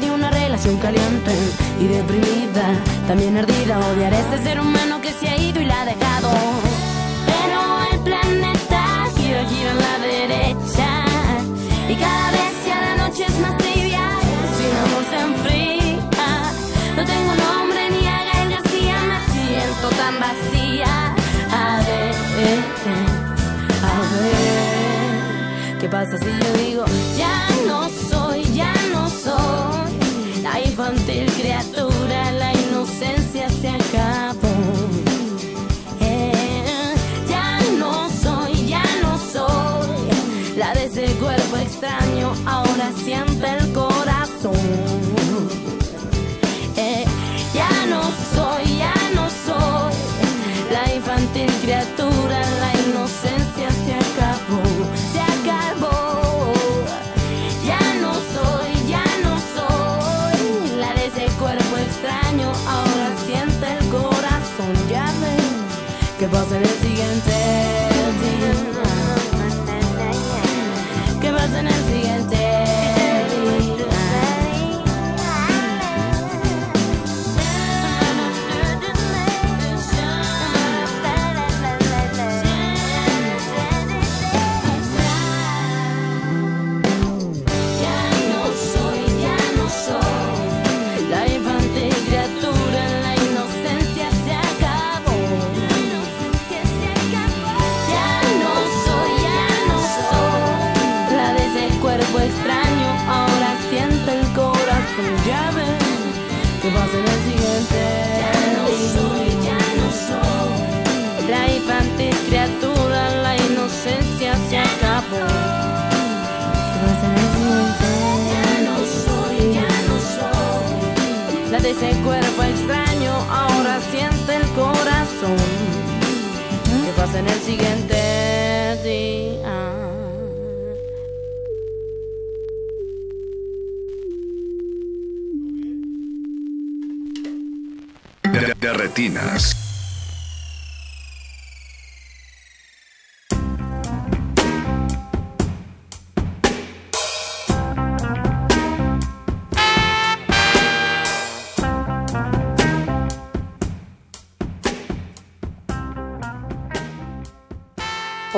S7: de una relación caliente y deprimida, también ardida, odiar a este ser humano que se ha ido y la ha dejado. Pero el planeta gira, gira en la derecha y cada vez ya la noche es más trivial, sin amor se enfría. No tengo nombre ni a Gael García, me siento tan vacía. A ver, a ver, ¿qué pasa si yo digo ahora siente el ese cuerpo extraño, ahora siente el corazón. ¿Qué pasa en el siguiente día?
S5: De, de retinas.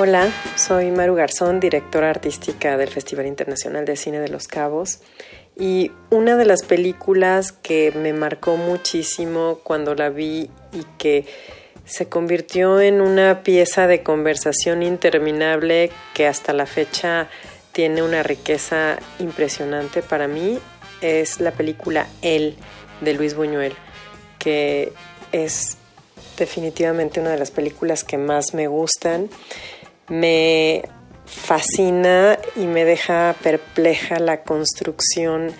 S8: Hola, soy Maru Garzón, directora artística del Festival Internacional de Cine de Los Cabos. Y una de las películas que me marcó muchísimo cuando la vi y que se convirtió en una pieza de conversación interminable que hasta la fecha tiene una riqueza impresionante para mí es la película El de Luis Buñuel, que es definitivamente una de las películas que más me gustan. Me fascina y me deja perpleja la construcción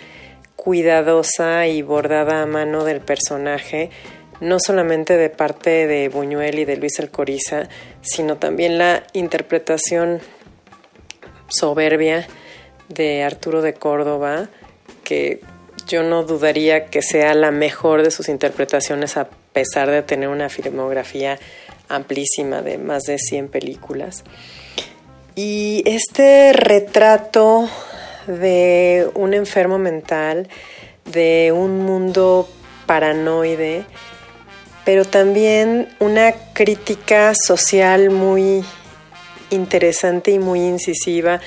S8: cuidadosa y bordada a mano del personaje, no solamente de parte de Buñuel y de Luis Alcoriza, sino también la interpretación soberbia de Arturo de Córdoba, que yo no dudaría que sea la mejor de sus interpretaciones a pesar de tener una filmografía amplísima de más de 100 películas. Y este retrato de un enfermo mental, de un mundo paranoide, pero también una crítica social muy interesante y muy incisiva,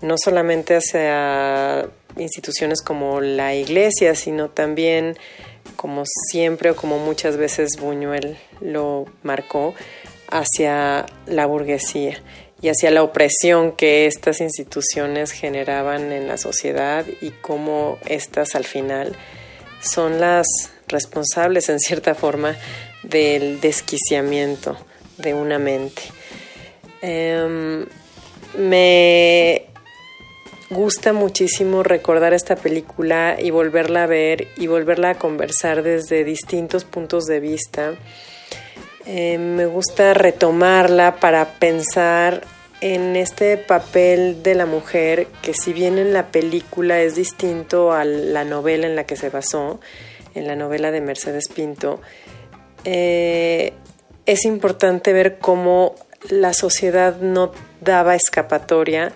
S8: no solamente hacia instituciones como la iglesia, sino también, como siempre o como muchas veces Buñuel lo marcó, hacia la burguesía y hacia la opresión que estas instituciones generaban en la sociedad y cómo estas al final son las responsables en cierta forma del desquiciamiento de una mente. Eh, me gusta muchísimo recordar esta película y volverla a ver y volverla a conversar desde distintos puntos de vista. Eh, me gusta retomarla para pensar en este papel de la mujer que si bien en la película es distinto a la novela en la que se basó, en la novela de Mercedes Pinto, eh, es importante ver cómo la sociedad no daba escapatoria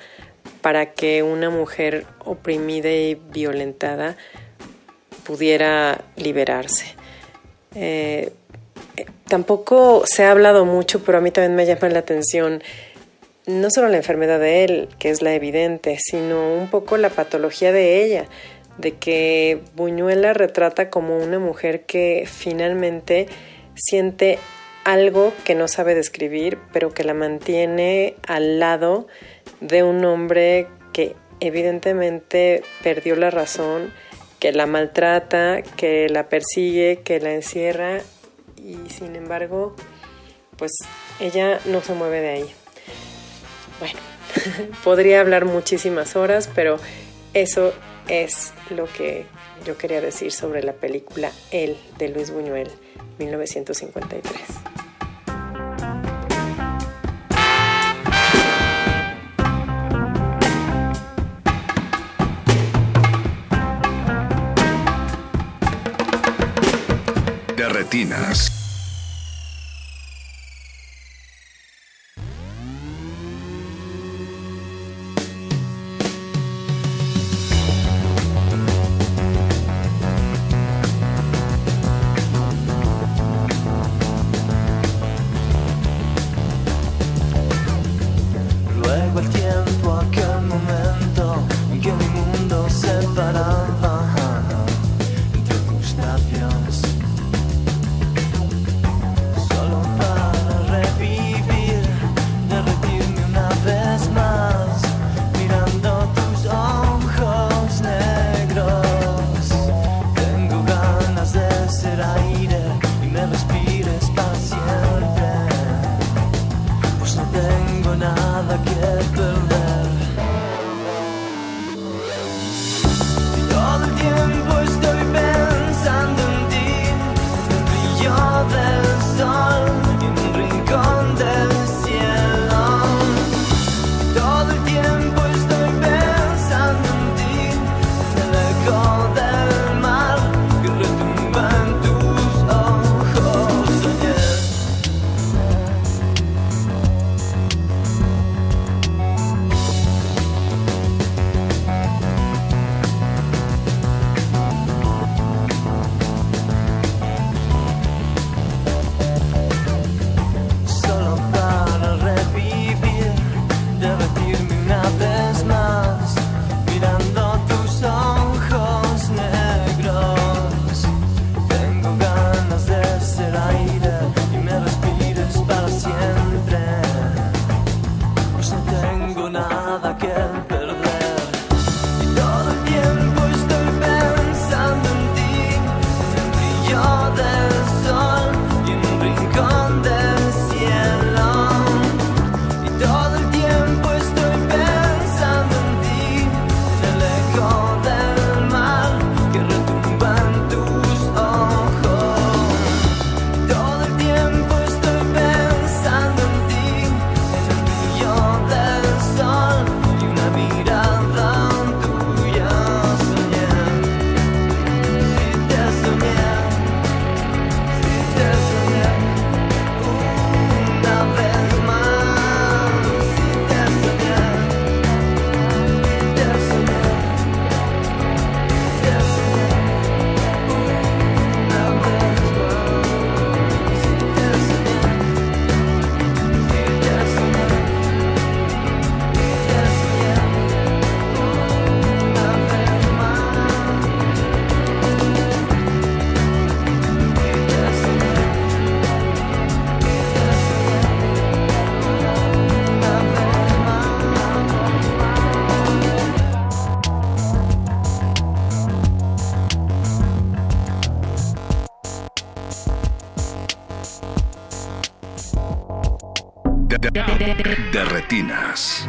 S8: para que una mujer oprimida y violentada pudiera liberarse. Eh, tampoco se ha hablado mucho, pero a mí también me llama la atención no solo la enfermedad de él, que es la evidente, sino un poco la patología de ella, de que Buñuela retrata como una mujer que finalmente siente algo que no sabe describir, pero que la mantiene al lado de un hombre que evidentemente perdió la razón, que la maltrata, que la persigue, que la encierra y sin embargo, pues ella no se mueve de ahí. Bueno, podría hablar muchísimas horas, pero eso es lo que yo quería decir sobre la película El de Luis Buñuel, 1953.
S5: latinas. De retinas.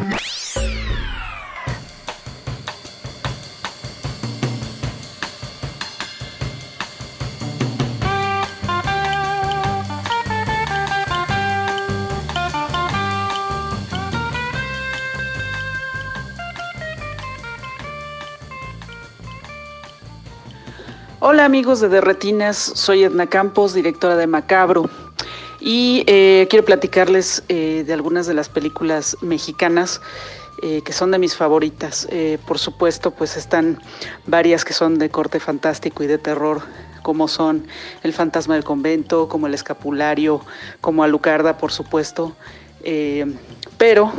S9: Hola amigos de Derretinas, soy Edna Campos, directora de Macabro. Y eh, quiero platicarles eh, de algunas de las películas mexicanas eh, que son de mis favoritas. por supuesto, pues están varias que son de corte fantástico y de terror, como son El fantasma del convento, como El escapulario, como Alucarda, por supuesto. pero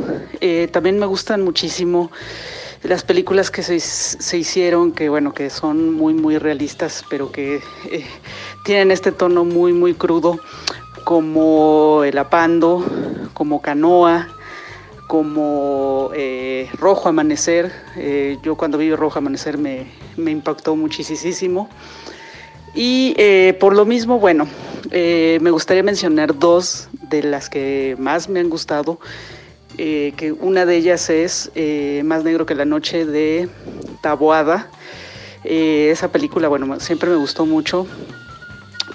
S9: también me gustan muchísimo las películas que se, se, hicieron, que bueno, que son muy, muy realistas, pero que eh, tienen este tono muy, muy crudo, como El Apando, como Canoa, como eh, Rojo Amanecer. Eh, yo cuando vi Rojo Amanecer me, me impactó muchísimo. Y por lo mismo, bueno, me gustaría mencionar dos de las que más me han gustado eh, que una de ellas es eh, Más negro que la noche de Taboada. Eh, esa película, bueno, siempre me gustó mucho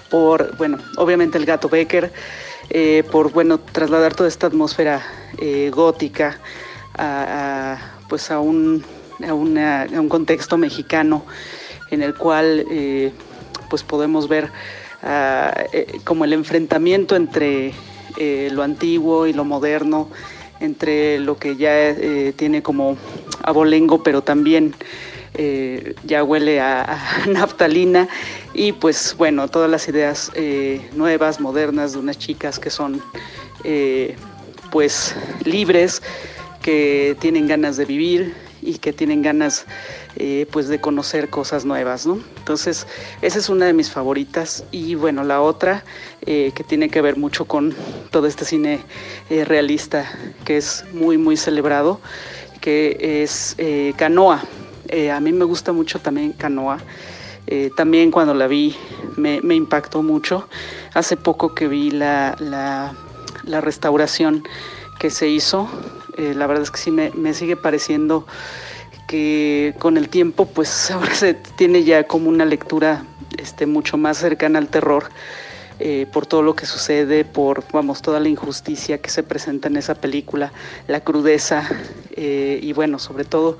S9: por, bueno, obviamente el gato Becker, por, bueno, trasladar toda esta atmósfera gótica a, pues a un, a, un contexto mexicano en el cual pues podemos ver ah, como el enfrentamiento entre lo antiguo y lo moderno, entre lo que ya eh, tiene como abolengo, pero también eh, ya huele a, naftalina y pues bueno, todas las ideas eh, nuevas, modernas de unas chicas que son pues libres, que tienen ganas de vivir y que tienen ganas pues de conocer cosas nuevas, ¿no? Entonces, esa es una de mis favoritas y bueno, la otra que tiene que ver mucho con todo este cine eh, realista que es muy, muy celebrado, que es eh, Canoa. Eh, a mí me gusta mucho también Canoa. también cuando la vi me, impactó mucho. Hace poco que vi la, la, restauración que se hizo, la verdad es que sí me, sigue pareciendo que con el tiempo pues ahora se tiene ya como una lectura este, mucho más cercana al terror eh, por todo lo que sucede, por vamos, toda la injusticia que se presenta en esa película, la crudeza eh, y bueno, sobre todo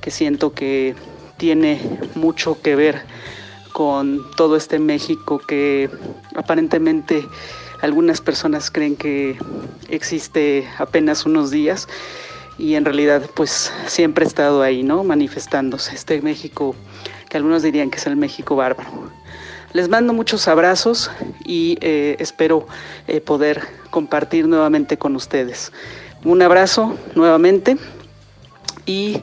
S9: que siento que tiene mucho que ver con todo este México que aparentemente algunas personas creen que existe apenas unos días y en realidad pues siempre ha estado ahí, ¿no? Manifestándose este México que algunos dirían que es el México bárbaro. Les mando muchos abrazos y eh, espero eh, poder compartir nuevamente con ustedes. Un abrazo nuevamente y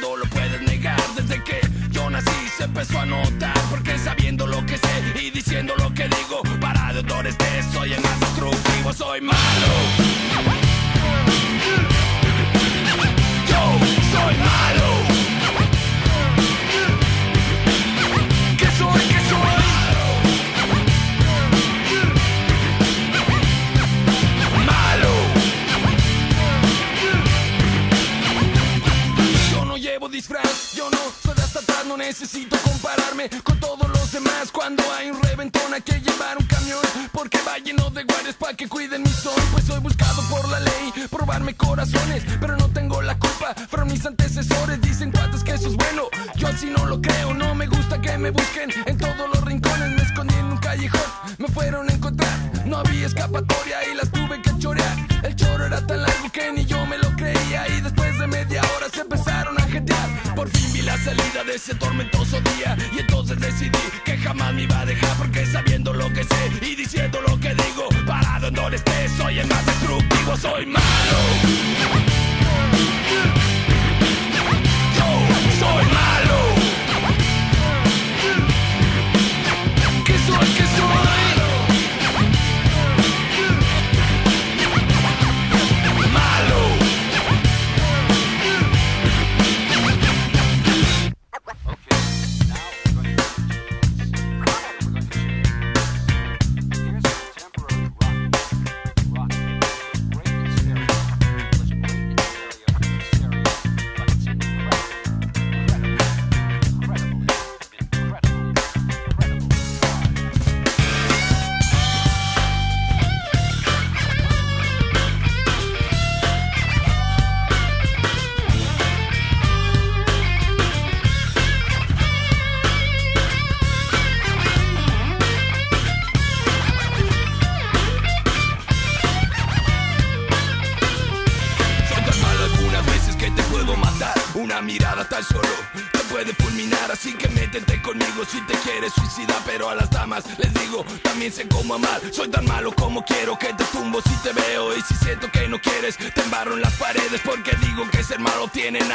S9: empezó a notar porque sabiendo lo que sé y diciendo lo que digo, para
S5: de autores
S10: te soy el más destructivo, soy malo. Yo soy malo. ¿Qué soy? ¿Qué soy? Malo. Yo no llevo disfraz, yo no soy hasta atrás, no necesito llevar un camión Porque va lleno de guardias para que cuiden mi sol Pues soy buscado por la ley, probarme corazones, pero no tengo la culpa. Fueron mis antecesores, dicen cuántos que eso es bueno. Yo así no lo creo, no me gusta que me busquen en todos los rincones. Me escondí en un callejón, me fueron a encontrar. No había escapatoria y las tuve que chorear. El choro era tan largo que ni yo me la salida de ese tormentoso día. Y entonces decidí que jamás me iba a dejar. Porque sabiendo lo que sé y diciendo lo que digo, parado en donde esté, soy el más destructivo, soy malo. Yo soy malo.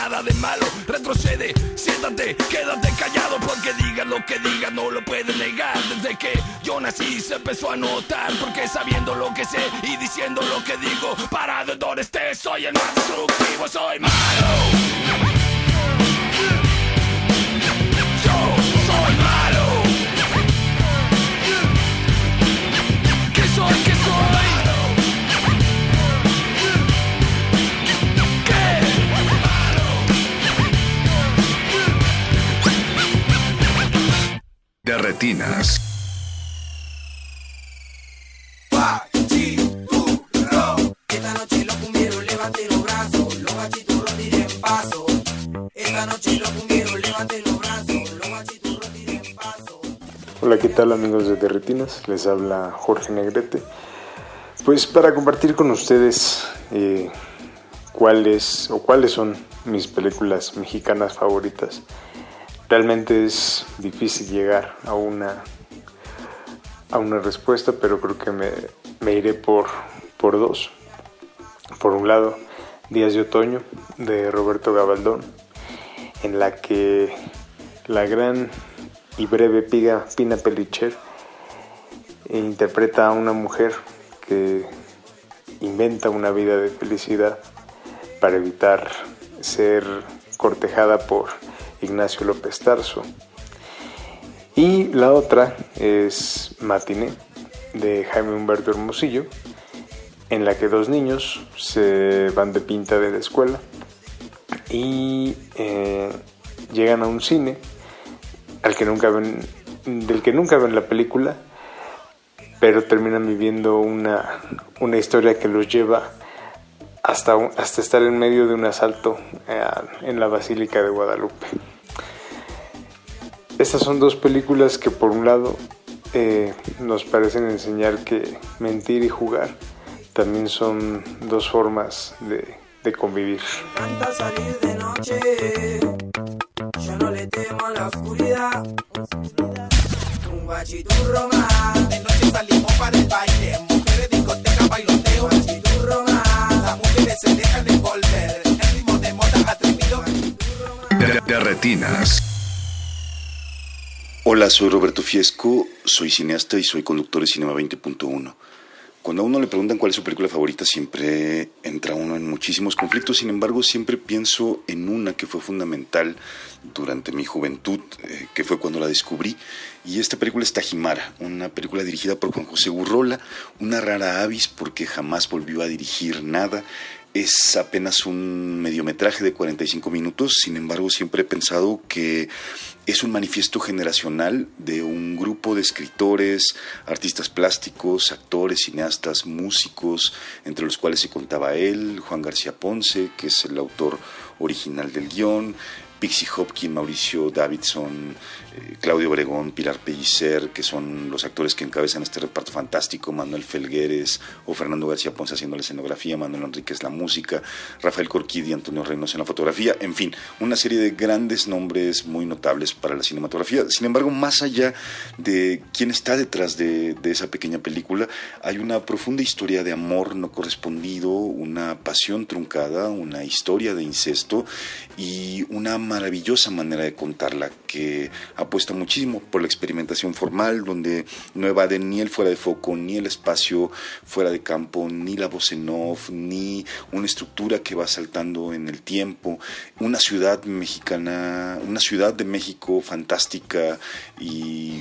S10: Nada de malo. Retrocede, siéntate, quédate callado. Porque digas lo que digas, no lo puedes negar. Desde que yo nací se empezó a notar. Porque sabiendo lo que sé y diciendo lo que digo, parado en donde soy el más destructivo, soy malo.
S5: Retinas.
S11: Hola, ¿qué tal amigos de Derretinas? Les habla Jorge Negrete. Pues para compartir con ustedes eh, cuáles o cuáles son mis películas mexicanas favoritas. Realmente es difícil llegar a una a una respuesta, pero creo que me, iré por, por dos. Por un lado, Días de Otoño de Roberto Gabaldón, en la que la gran y breve piga Pina Pellicher interpreta a una mujer que inventa una vida de felicidad para evitar ser cortejada por Ignacio López Tarso. Y la otra es Matiné de Jaime Humberto Hermosillo, en la que dos niños se van de pinta de la escuela y eh, llegan a un cine al que nunca ven, del que nunca ven la película, pero terminan viviendo una, una historia que los lleva hasta, hasta estar en medio de un asalto eh, en la Basílica de Guadalupe. Estas son dos películas que por un lado eh, nos parecen enseñar que mentir y jugar también son dos formas de, de convivir.
S3: encanta salir de noche. Yo no le temo a la oscuridad. Un guachiturro más. De noche salimos para el baile. Mujeres, discoteca, bailoteo. Guachiturro más. Las mujeres se dejan de envolver. El ritmo de moda atrevido.
S5: De, de retinas.
S12: Hola, soy Roberto Fiesco, soy cineasta y soy conductor de Cinema 20.1. Cuando a uno le preguntan cuál es su película favorita, siempre entra uno en muchísimos conflictos. Sin embargo, siempre pienso en una que fue fundamental durante mi juventud, eh, que fue cuando la descubrí. Y esta película es Tajimara, una película dirigida por Juan José Urrola, una rara avis porque jamás volvió a dirigir nada. es apenas un mediometraje de 45 minutos, sin embargo siempre he pensado que es un manifiesto generacional de un grupo de escritores, artistas plásticos, actores, cineastas, músicos, entre los cuales se contaba él, Juan García Ponce, que es el autor original del guion, Pixie Hopkins, Mauricio Davidson, eh, Claudio Obregón, Pilar Pellicer, que son los actores que encabezan este reparto fantástico, Manuel Felgueres o Fernando García Ponce haciendo la escenografía, Manuel Enríquez la música, Rafael Corquidi Antonio Reynoso en la fotografía, en fin, una serie de grandes nombres muy notables para la cinematografía. Sin embargo, más allá de quién está detrás de, de esa pequeña película, hay una profunda historia de amor no correspondido, una pasión truncada, una historia de incesto y una maravillosa manera de contarla que apuesta muchísimo por la experimentación formal, donde no evade ni el fuera de foco, ni el espacio fuera de campo, ni la voz en off, ni una estructura que va saltando en el tiempo, una ciudad mexicana, una ciudad de México fantástica y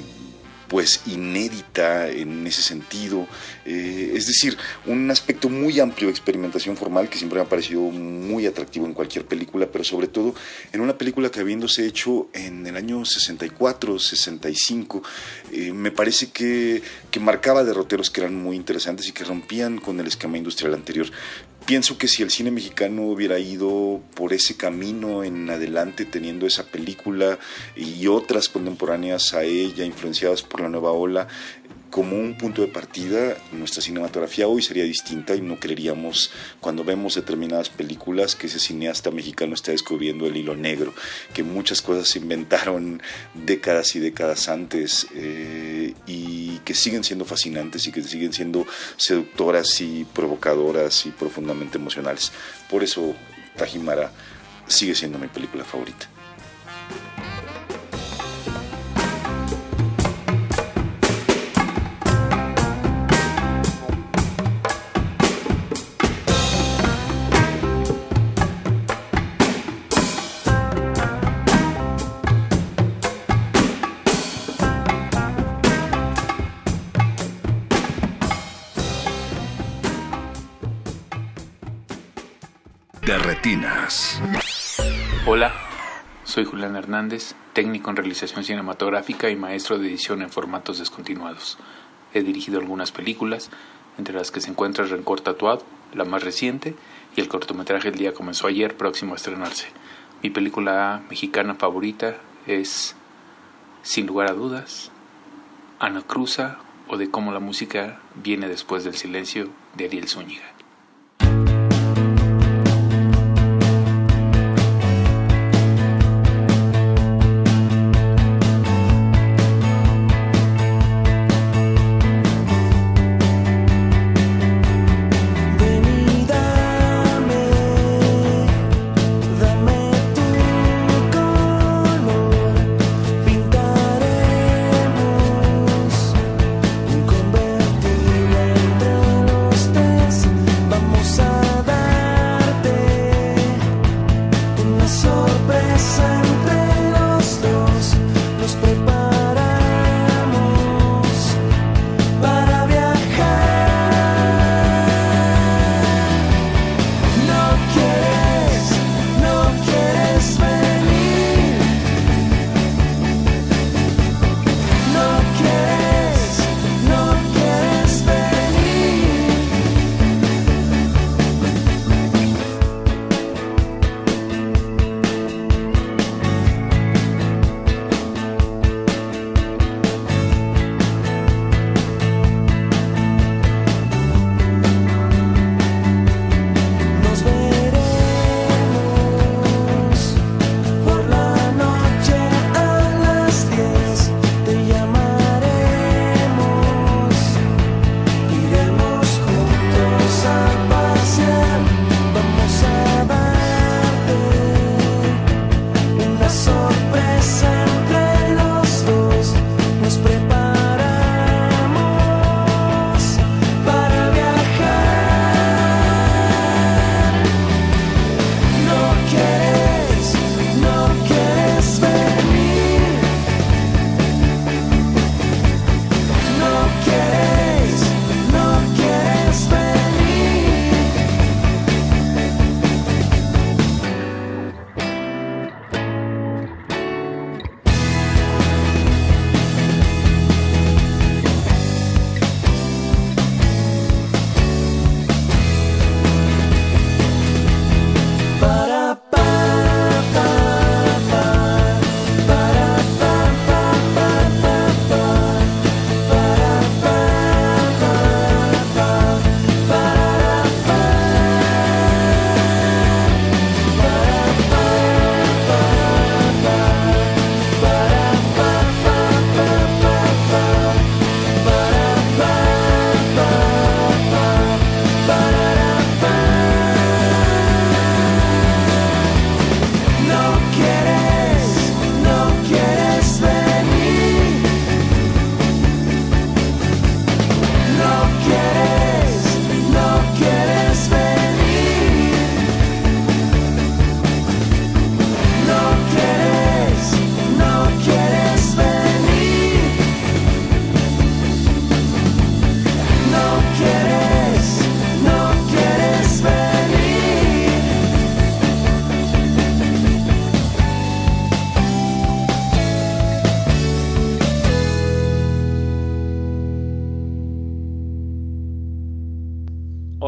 S12: pues inédita en ese sentido. Eh, es decir, un aspecto muy amplio de experimentación formal que siempre me ha parecido muy atractivo en cualquier película, pero sobre todo en una película que habiéndose hecho en el año 64, 65, eh, me parece que, que marcaba derroteros que eran muy interesantes y que rompían con el esquema industrial anterior pienso que si el cine mexicano hubiera ido por ese camino en adelante, teniendo esa película y otras contemporáneas a ella, influenciadas por la nueva ola, como un punto de partida, nuestra cinematografía hoy sería distinta y no creeríamos cuando vemos determinadas películas que ese cineasta mexicano está descubriendo el hilo negro, que muchas cosas se inventaron décadas y décadas antes eh, y que siguen siendo fascinantes y que siguen siendo seductoras y provocadoras y profundamente emocionales. Por eso Tajimara sigue siendo mi película favorita.
S5: De retinas.
S13: Hola, soy Julián Hernández, técnico en realización cinematográfica y maestro de edición en formatos descontinuados. He dirigido algunas películas, entre las que se encuentra Rencor Tatuado, la más reciente, y el cortometraje El día comenzó ayer, próximo a estrenarse. Mi película mexicana favorita es, sin lugar a dudas, Ana Cruza o de cómo la música viene después del silencio de Ariel Zúñiga.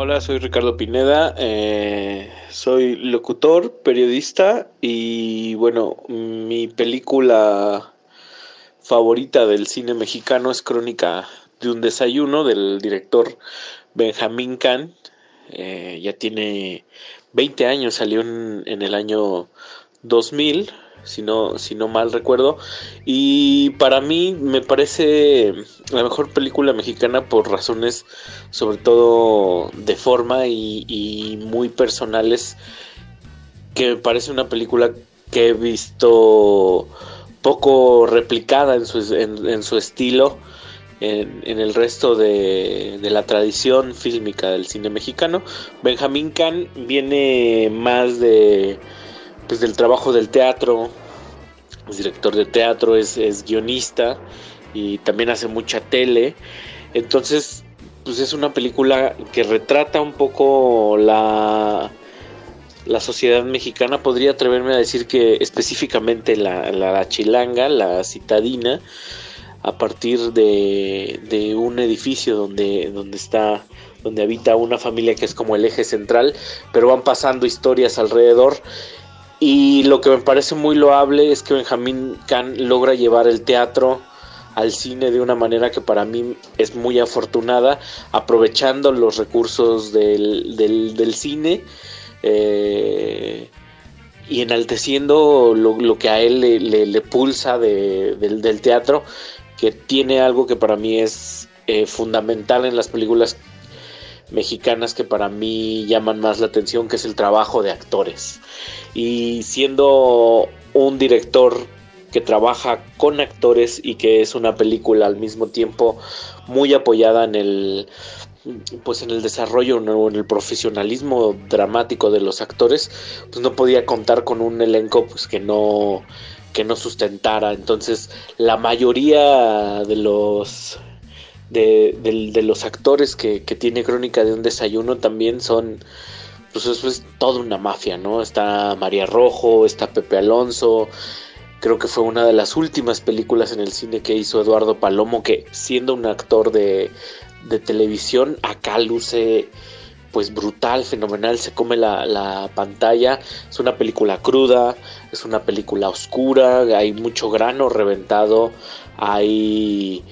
S14: Hola, soy Ricardo Pineda, eh, soy locutor, periodista y bueno, mi película favorita del cine mexicano es Crónica de un desayuno del director Benjamín Kahn. Eh, ya tiene 20 años, salió en, en el año 2000 si no, mal recuerdo. Y para mí me parece la mejor película mexicana por razones sobre todo de forma y, muy personales. Que me parece una película que he visto poco replicada en su, en, su estilo. En, el resto de, de, la tradición fílmica del cine mexicano. Benjamín Kahn viene más de pues del trabajo del teatro, es director de teatro, es, guionista y también hace mucha tele. Entonces, pues es una película que retrata un poco la, la sociedad mexicana. Podría atreverme a decir que específicamente la, la chilanga, la citadina, a partir de, de un edificio donde, donde está donde habita una familia que es como el eje central, pero van pasando historias alrededor y lo que me parece muy loable es que Benjamín Kahn logra llevar el teatro al cine de una manera que para mí es muy afortunada, aprovechando los recursos del, del, cine eh, y enalteciendo lo, que a él le, pulsa del, teatro, que tiene algo que para mí es eh, fundamental en las películas mexicanas que para mí llaman más la atención, que es el trabajo de actores. Y siendo un director que trabaja con actores y que es una película al mismo tiempo muy apoyada en el pues en el desarrollo o en el profesionalismo dramático de los actores pues no podía contar con un elenco pues que no que no sustentara entonces la mayoría de los de, los actores que, tiene Crónica de un Desayuno también son, pues eso es toda una mafia, ¿no? Está María Rojo, está Pepe Alonso, creo que fue una de las últimas películas en el cine que hizo Eduardo Palomo, que siendo un actor de, de televisión, acá luce pues brutal, fenomenal, se come la, la, pantalla, es una película cruda, es una película oscura, hay mucho grano reventado, hay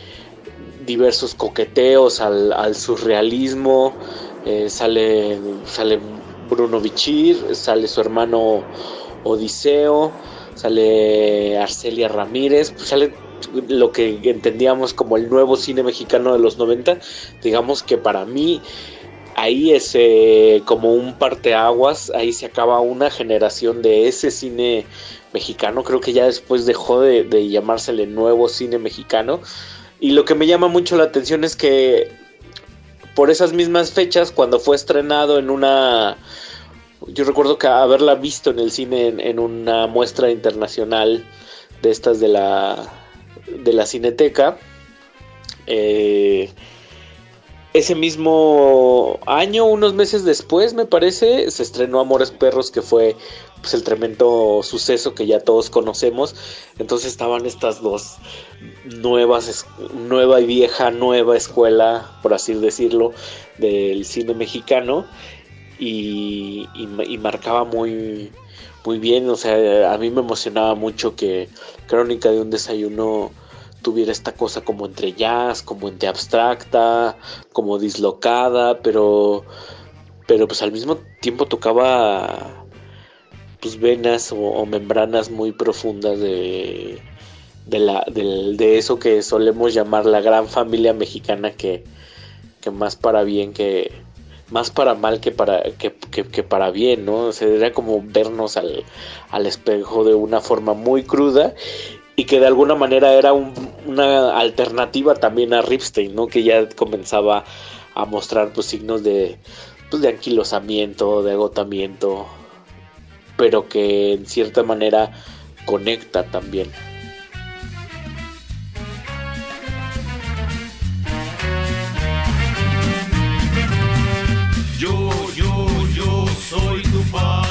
S14: diversos coqueteos al, surrealismo. Eh, sale, sale Bruno Bichir, sale su hermano Odiseo, sale Arcelia Ramírez, pues sale lo que entendíamos como el nuevo cine mexicano de los 90. Digamos que para mí ahí es como un parteaguas, ahí se acaba una generación de ese cine mexicano. Creo que ya después dejó de, de llamársele nuevo cine mexicano y lo que me llama mucho la atención es que por esas mismas fechas, cuando fue estrenado en una... Yo recuerdo que haberla visto en el cine en, una muestra internacional de estas de la, de la cineteca. Eh, ese mismo año, unos meses después, me parece, se estrenó Amores Perros, que fue pues, el tremendo suceso que ya todos conocemos. Entonces estaban estas dos nuevas, nueva y vieja, nueva escuela, por así decirlo, del cine mexicano. Y, y, marcaba muy, muy bien. O sea, a mí me emocionaba mucho que Crónica de un desayuno tuviera esta cosa como entre jazz, como entre abstracta, como dislocada, pero pero pues al mismo tiempo tocaba pues venas o, membranas muy profundas de de, la, de, eso que solemos llamar la gran familia mexicana que, que más para bien que más para mal que para que, que, para bien, ¿no? O era como vernos al, al espejo de una forma muy cruda y que de alguna manera era una alternativa también a Ripstein, ¿no? Que ya comenzaba a mostrar pues signos de, pues, de anquilosamiento, de agotamiento, pero que en cierta manera conecta también.
S10: Yo, yo, yo soy tu padre.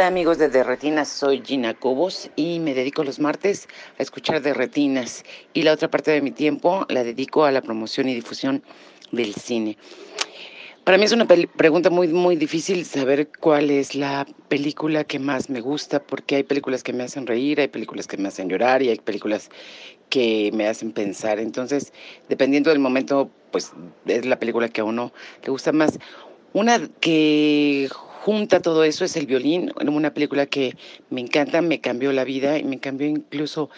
S15: Hola amigos de Derretinas, soy Gina Cobos y me dedico los martes a escuchar Derretinas y la otra parte de mi tiempo la dedico a la promoción y difusión del cine. Para mí es una pregunta muy, muy difícil saber cuál es la película que más me gusta, porque hay películas que me hacen reír, hay películas que me hacen llorar y hay películas que me hacen pensar. Entonces, dependiendo del momento, pues es la película que a uno le gusta más. Una que junta todo eso es El violín, una película que me encanta, me cambió la vida y me cambió incluso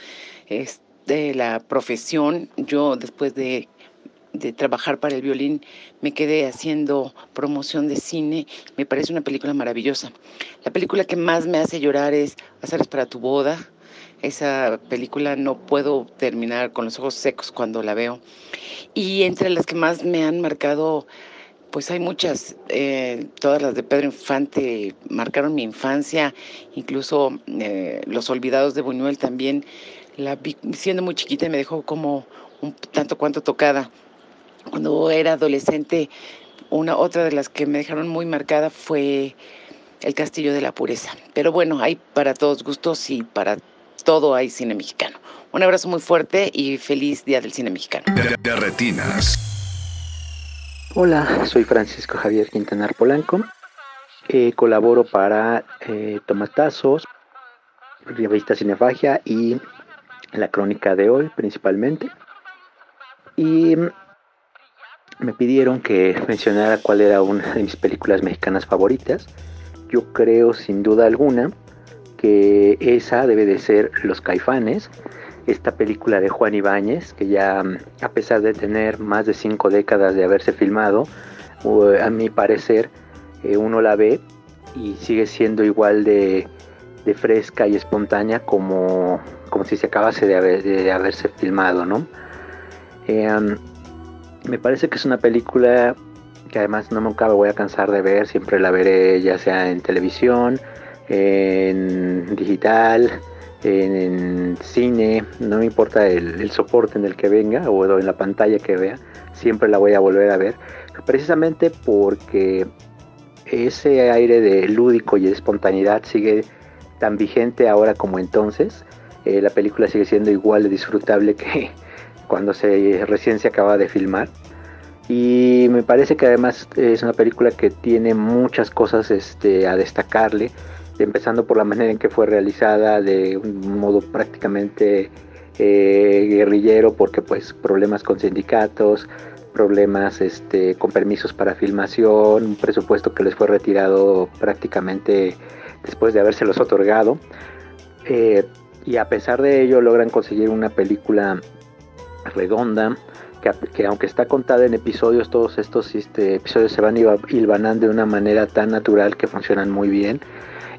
S15: este, la profesión. Yo después de trabajar para el violín, me quedé haciendo promoción de cine. Me parece una película maravillosa. La película que más me hace llorar es Hacer para tu boda. Esa película no puedo terminar con los ojos secos cuando la veo. Y entre las que más me han marcado, pues hay muchas. Eh, todas las de Pedro Infante marcaron mi infancia. Incluso eh, Los Olvidados de Buñuel también. La vi siendo muy chiquita me dejó como un tanto cuanto tocada. Cuando era adolescente, una otra de las que me dejaron muy marcada fue El Castillo de la Pureza. Pero bueno, hay para todos gustos y para todo hay cine mexicano. Un abrazo muy fuerte y feliz Día del Cine Mexicano.
S5: Retinas.
S16: Hola, soy Francisco Javier Quintanar Polanco. Eh, colaboro para eh, Tomatazos, Revista Cinefagia y La Crónica de Hoy principalmente. Y me pidieron que mencionara cuál era una de mis películas mexicanas favoritas. Yo creo sin duda alguna que esa debe de ser Los Caifanes, esta película de Juan Ibáñez, que ya a pesar de tener más de cinco décadas de haberse filmado, a mi parecer eh, uno la ve y sigue siendo igual de, fresca y espontánea como, como si se acabase de, haberse filmado, ¿no? Eh, me parece que es una película que además no nunca me voy a cansar de ver, siempre la veré ya sea en televisión, en digital, en, cine, no me importa el, soporte en el que venga o en la pantalla que vea, siempre la voy a volver a ver, precisamente porque ese aire de lúdico y de espontaneidad sigue tan vigente ahora como entonces, eh, la película sigue siendo igual de disfrutable que, cuando se recién se acaba de filmar. Y me parece que además es una película que tiene muchas cosas este, a destacarle, empezando por la manera en que fue realizada de un modo prácticamente eh, guerrillero, porque pues problemas con sindicatos, problemas este, con permisos para filmación, un presupuesto que les fue retirado prácticamente después de habérselos otorgado. Eh, y a pesar de ello logran conseguir una película redonda, que, aunque está contada en episodios, todos estos este, episodios se van hilvanando de una manera tan natural que funcionan muy bien.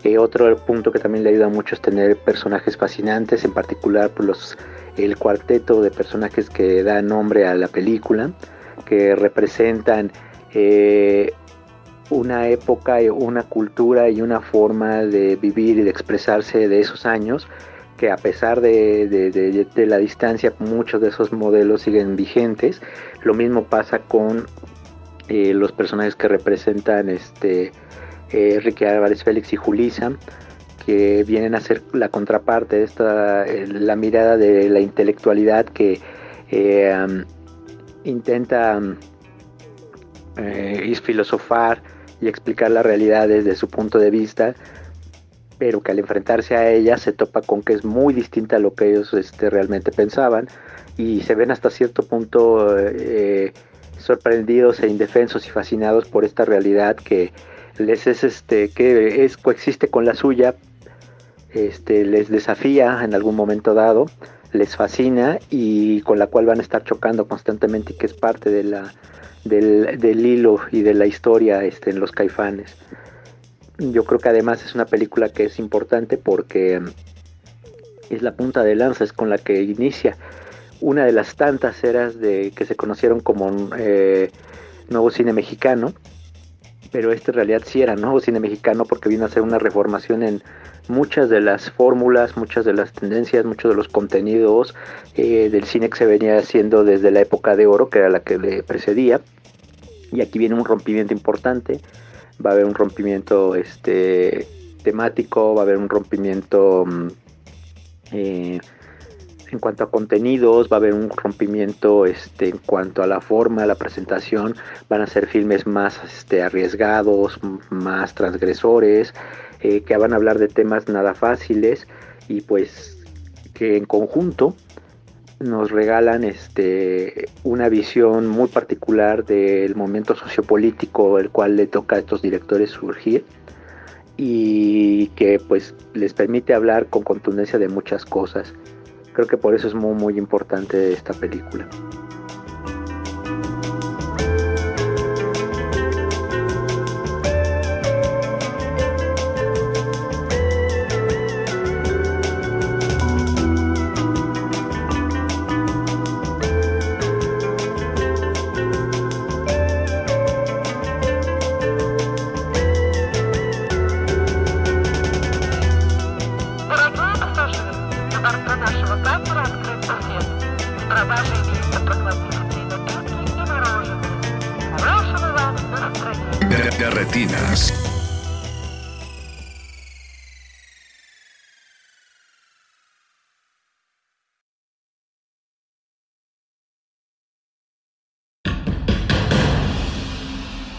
S16: Eh, otro punto que también le ayuda mucho es tener personajes fascinantes, en particular por los, el cuarteto de personajes que da nombre a la película, que representan eh, una época, una cultura y una forma de vivir y de expresarse de esos años que a pesar de, la distancia muchos de esos modelos siguen vigentes. Lo mismo pasa con eh, los personajes que representan este eh, Ricky Álvarez Félix y Julisa, que vienen a ser la contraparte de esta, eh, la mirada de la intelectualidad que intenta filosofar y explicar la realidad desde su punto de vista pero que al enfrentarse a ella se topa con que es muy distinta a lo que ellos este, realmente pensaban y se ven hasta cierto punto eh, sorprendidos e indefensos y fascinados por esta realidad que les es este que es coexiste con la suya este les desafía en algún momento dado les fascina y con la cual van a estar chocando constantemente y que es parte de la del, del hilo y de la historia este, en los caifanes. Yo creo que además es una película que es importante porque es la punta de lanza, es con la que inicia. Una de las tantas eras de que se conocieron como eh, nuevo cine mexicano, pero este en realidad sí era nuevo cine mexicano porque vino a ser una reformación en muchas de las fórmulas, muchas de las tendencias, muchos de los contenidos eh, del cine que se venía haciendo desde la época de oro, que era la que le precedía, y aquí viene un rompimiento importante. Va a haber un rompimiento este, temático, va a haber un rompimiento mm, eh, en cuanto a contenidos, va a haber un rompimiento este, en cuanto a la forma, la presentación, van a ser filmes más este, arriesgados, más transgresores, eh, que van a hablar de temas nada fáciles y pues que en conjunto nos regalan este una visión muy particular del momento sociopolítico el cual le toca a estos directores surgir y que pues les permite hablar con contundencia de muchas cosas. Creo que por eso es muy muy importante esta película.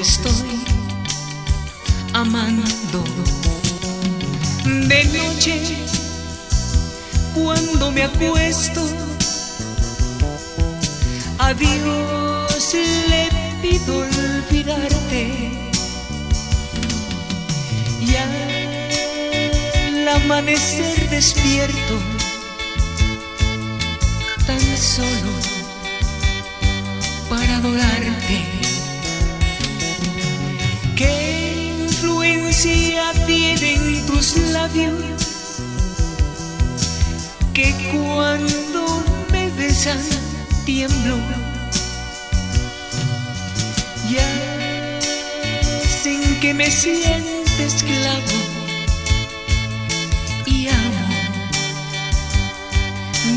S17: estoy amando. De noche, cuando me acuesto, a Dios le pido olvidarte. Y al amanecer despierto, tan solo para adorarte. ¿Qué influencia tienen tus labios? Que cuando me besan tiemblo. Ya sin que me siente esclavo y amo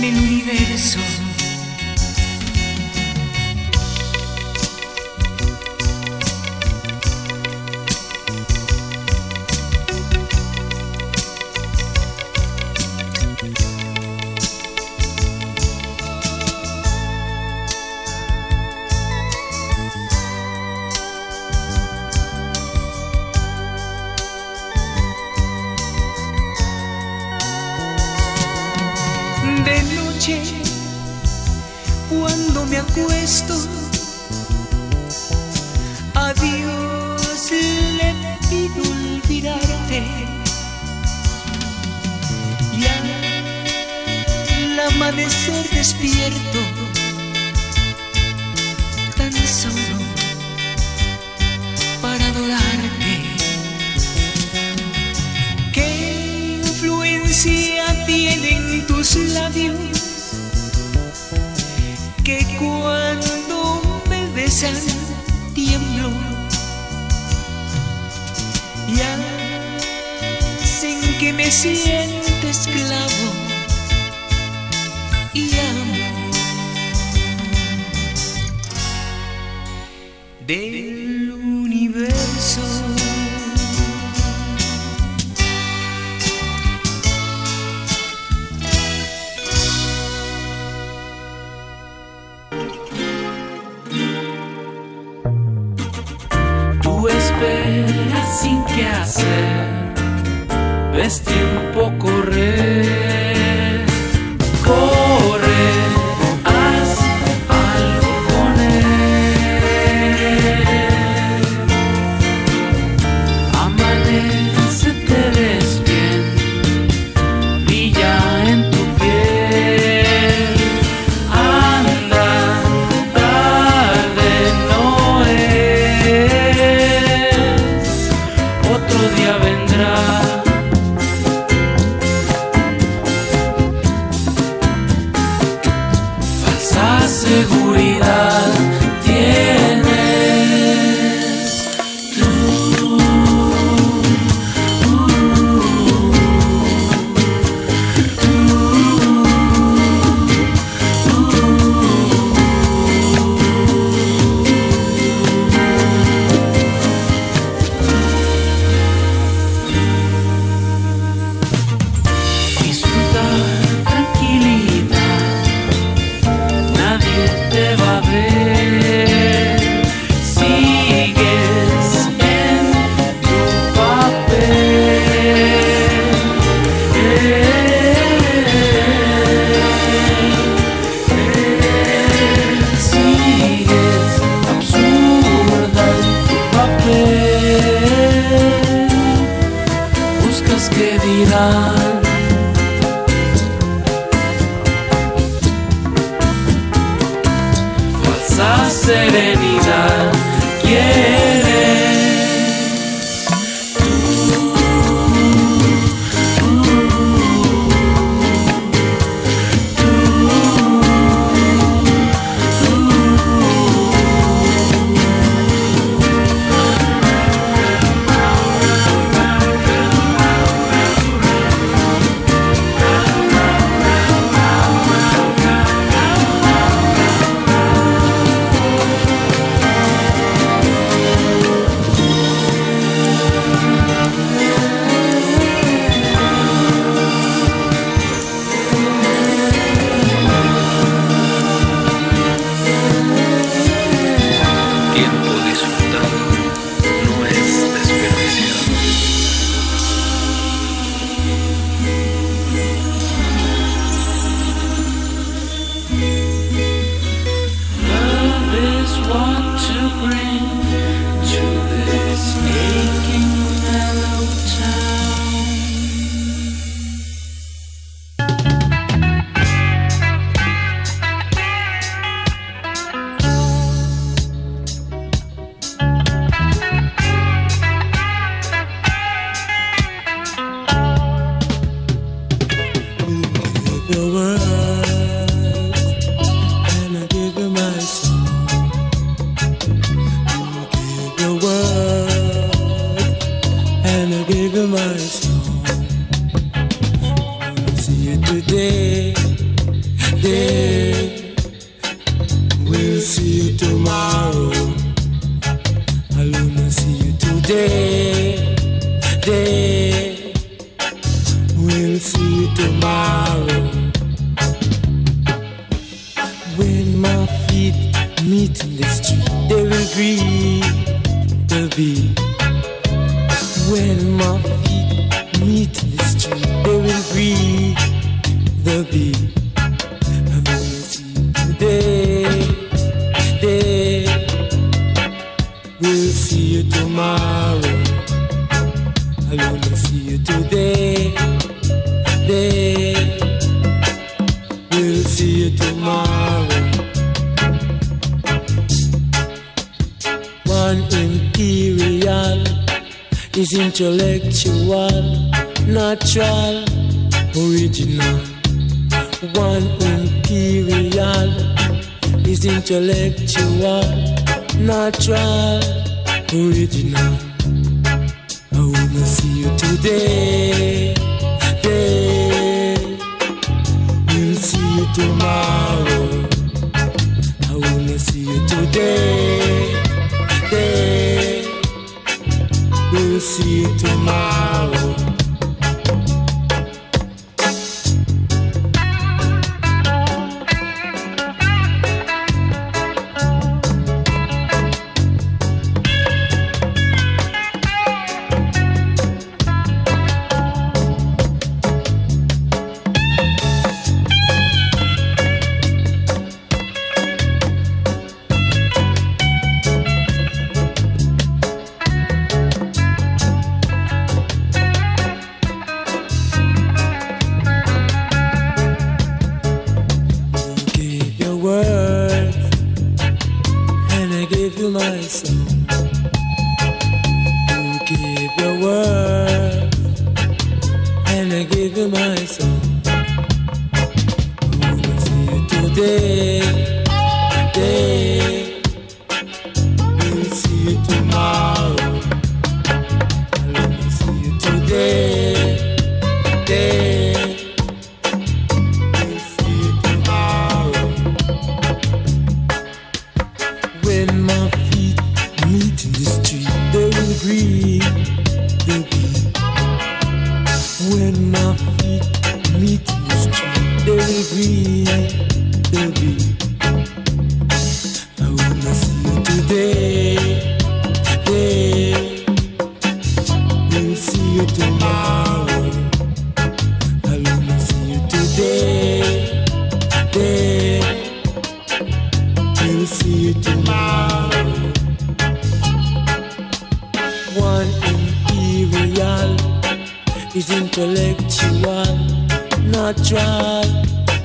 S17: del universo.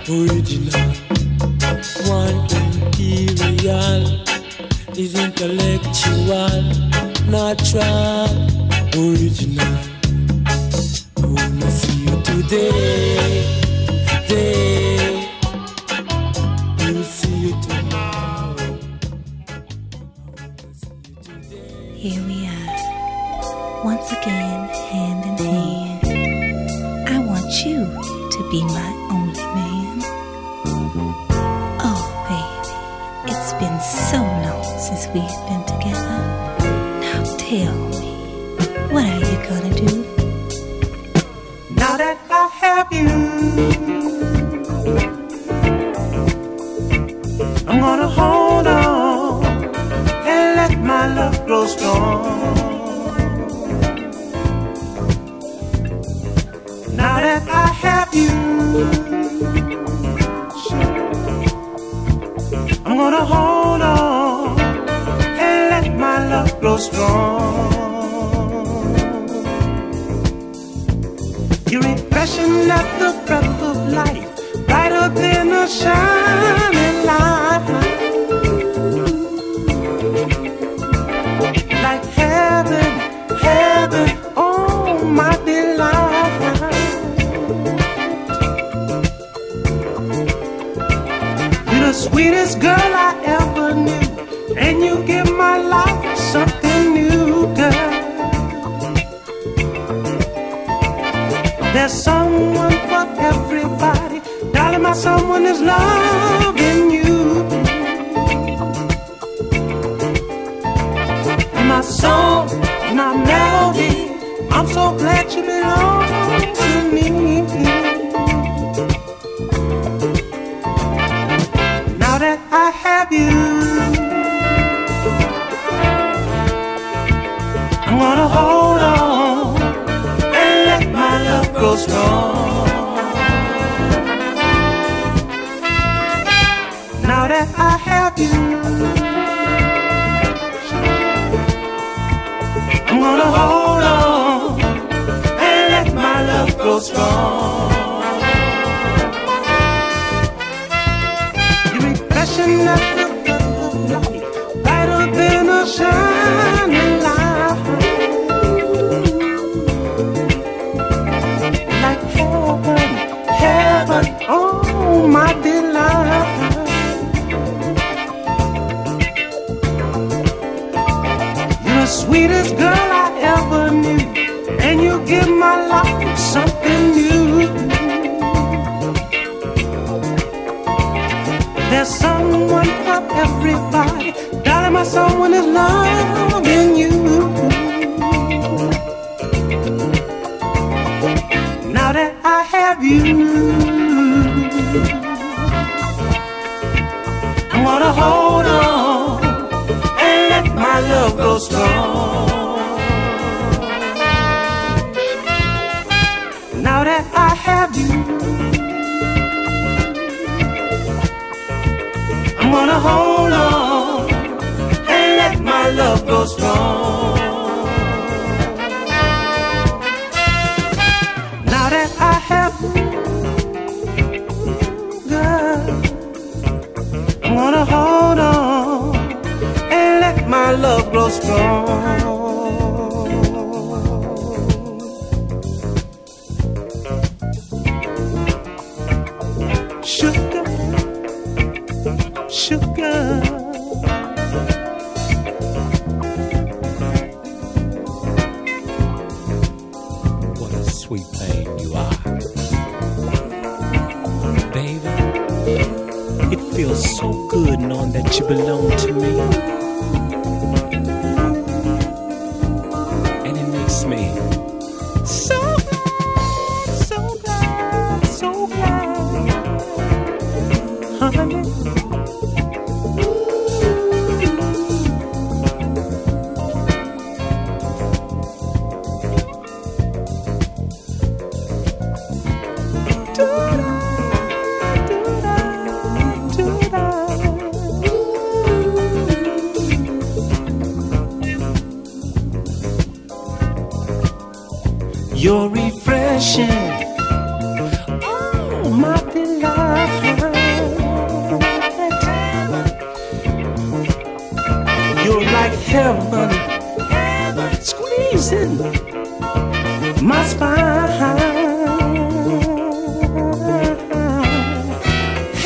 S18: original, one imperial, is intellectual, natural, original. I see you today.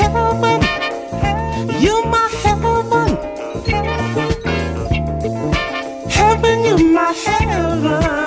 S5: Heaven, you're my heaven. Heaven, you're my heaven.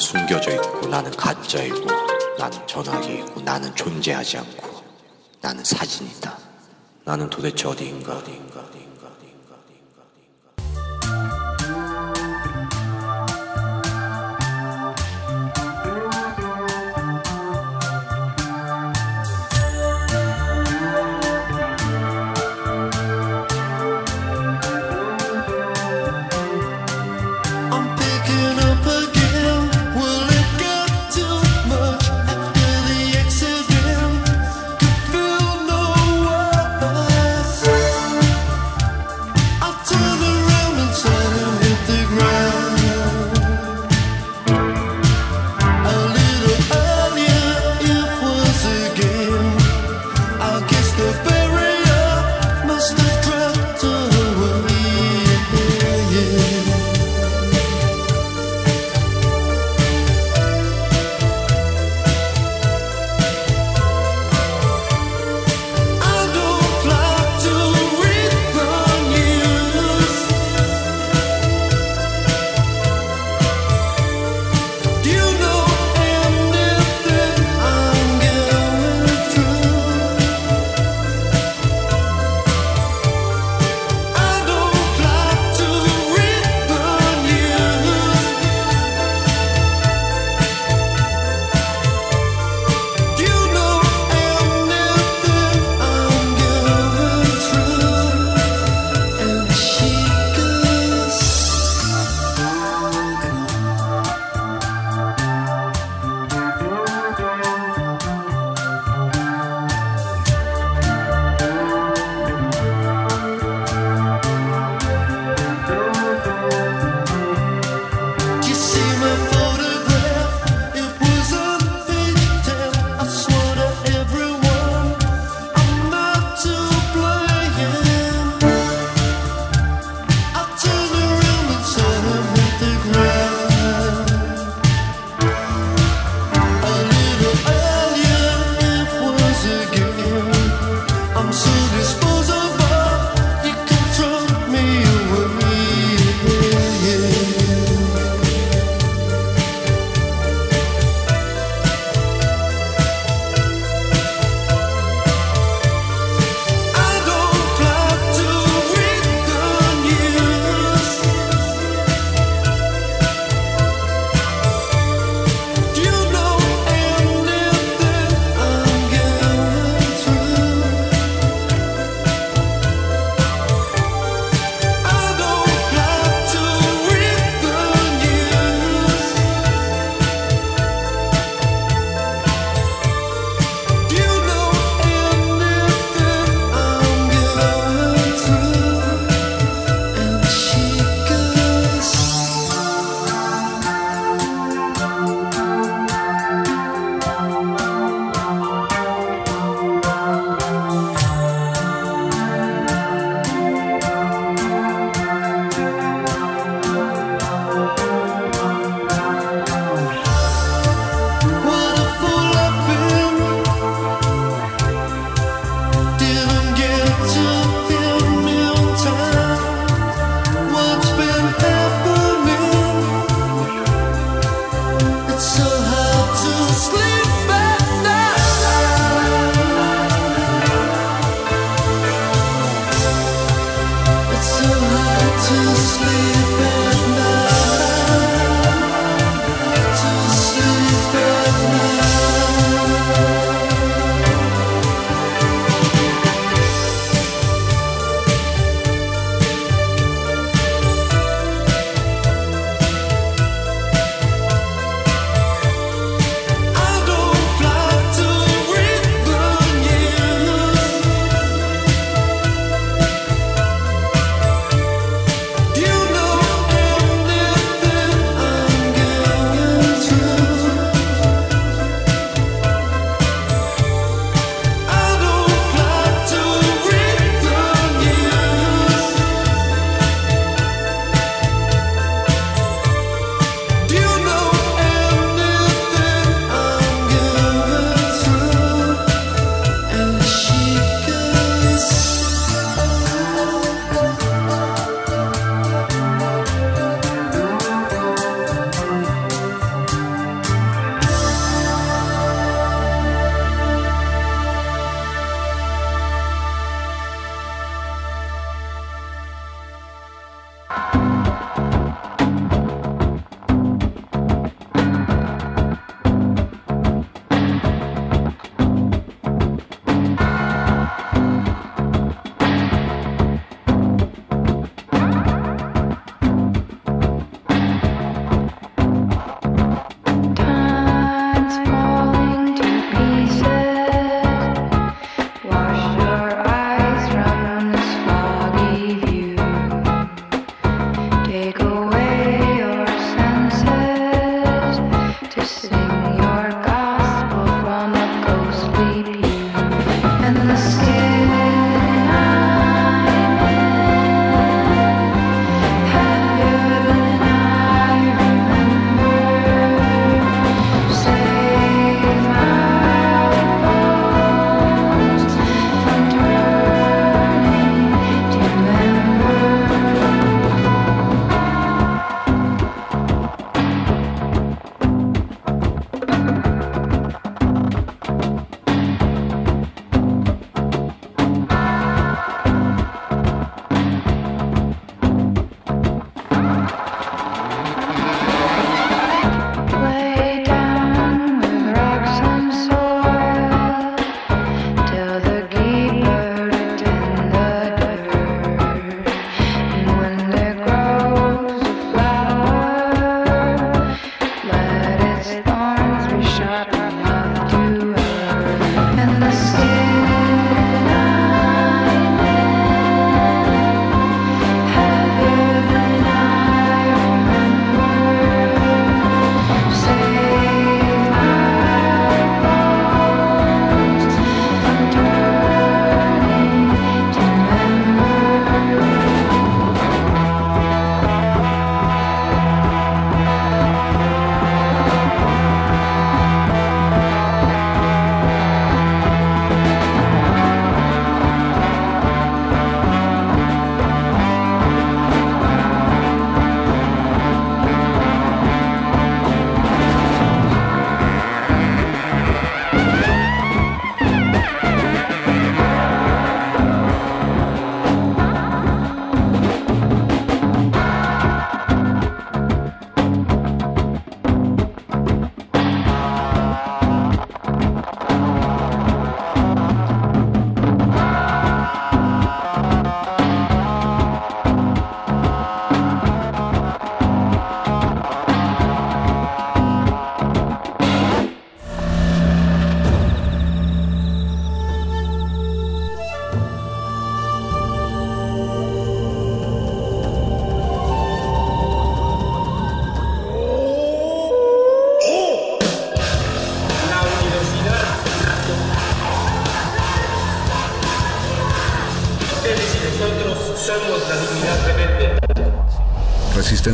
S19: 숨겨져 있고 나는 가짜이고 나는 전화기이고 나는 존재하지 않고 나는 사진이다. 나는 도대체 어디인가? 어디인가? 어디인가?
S5: I'm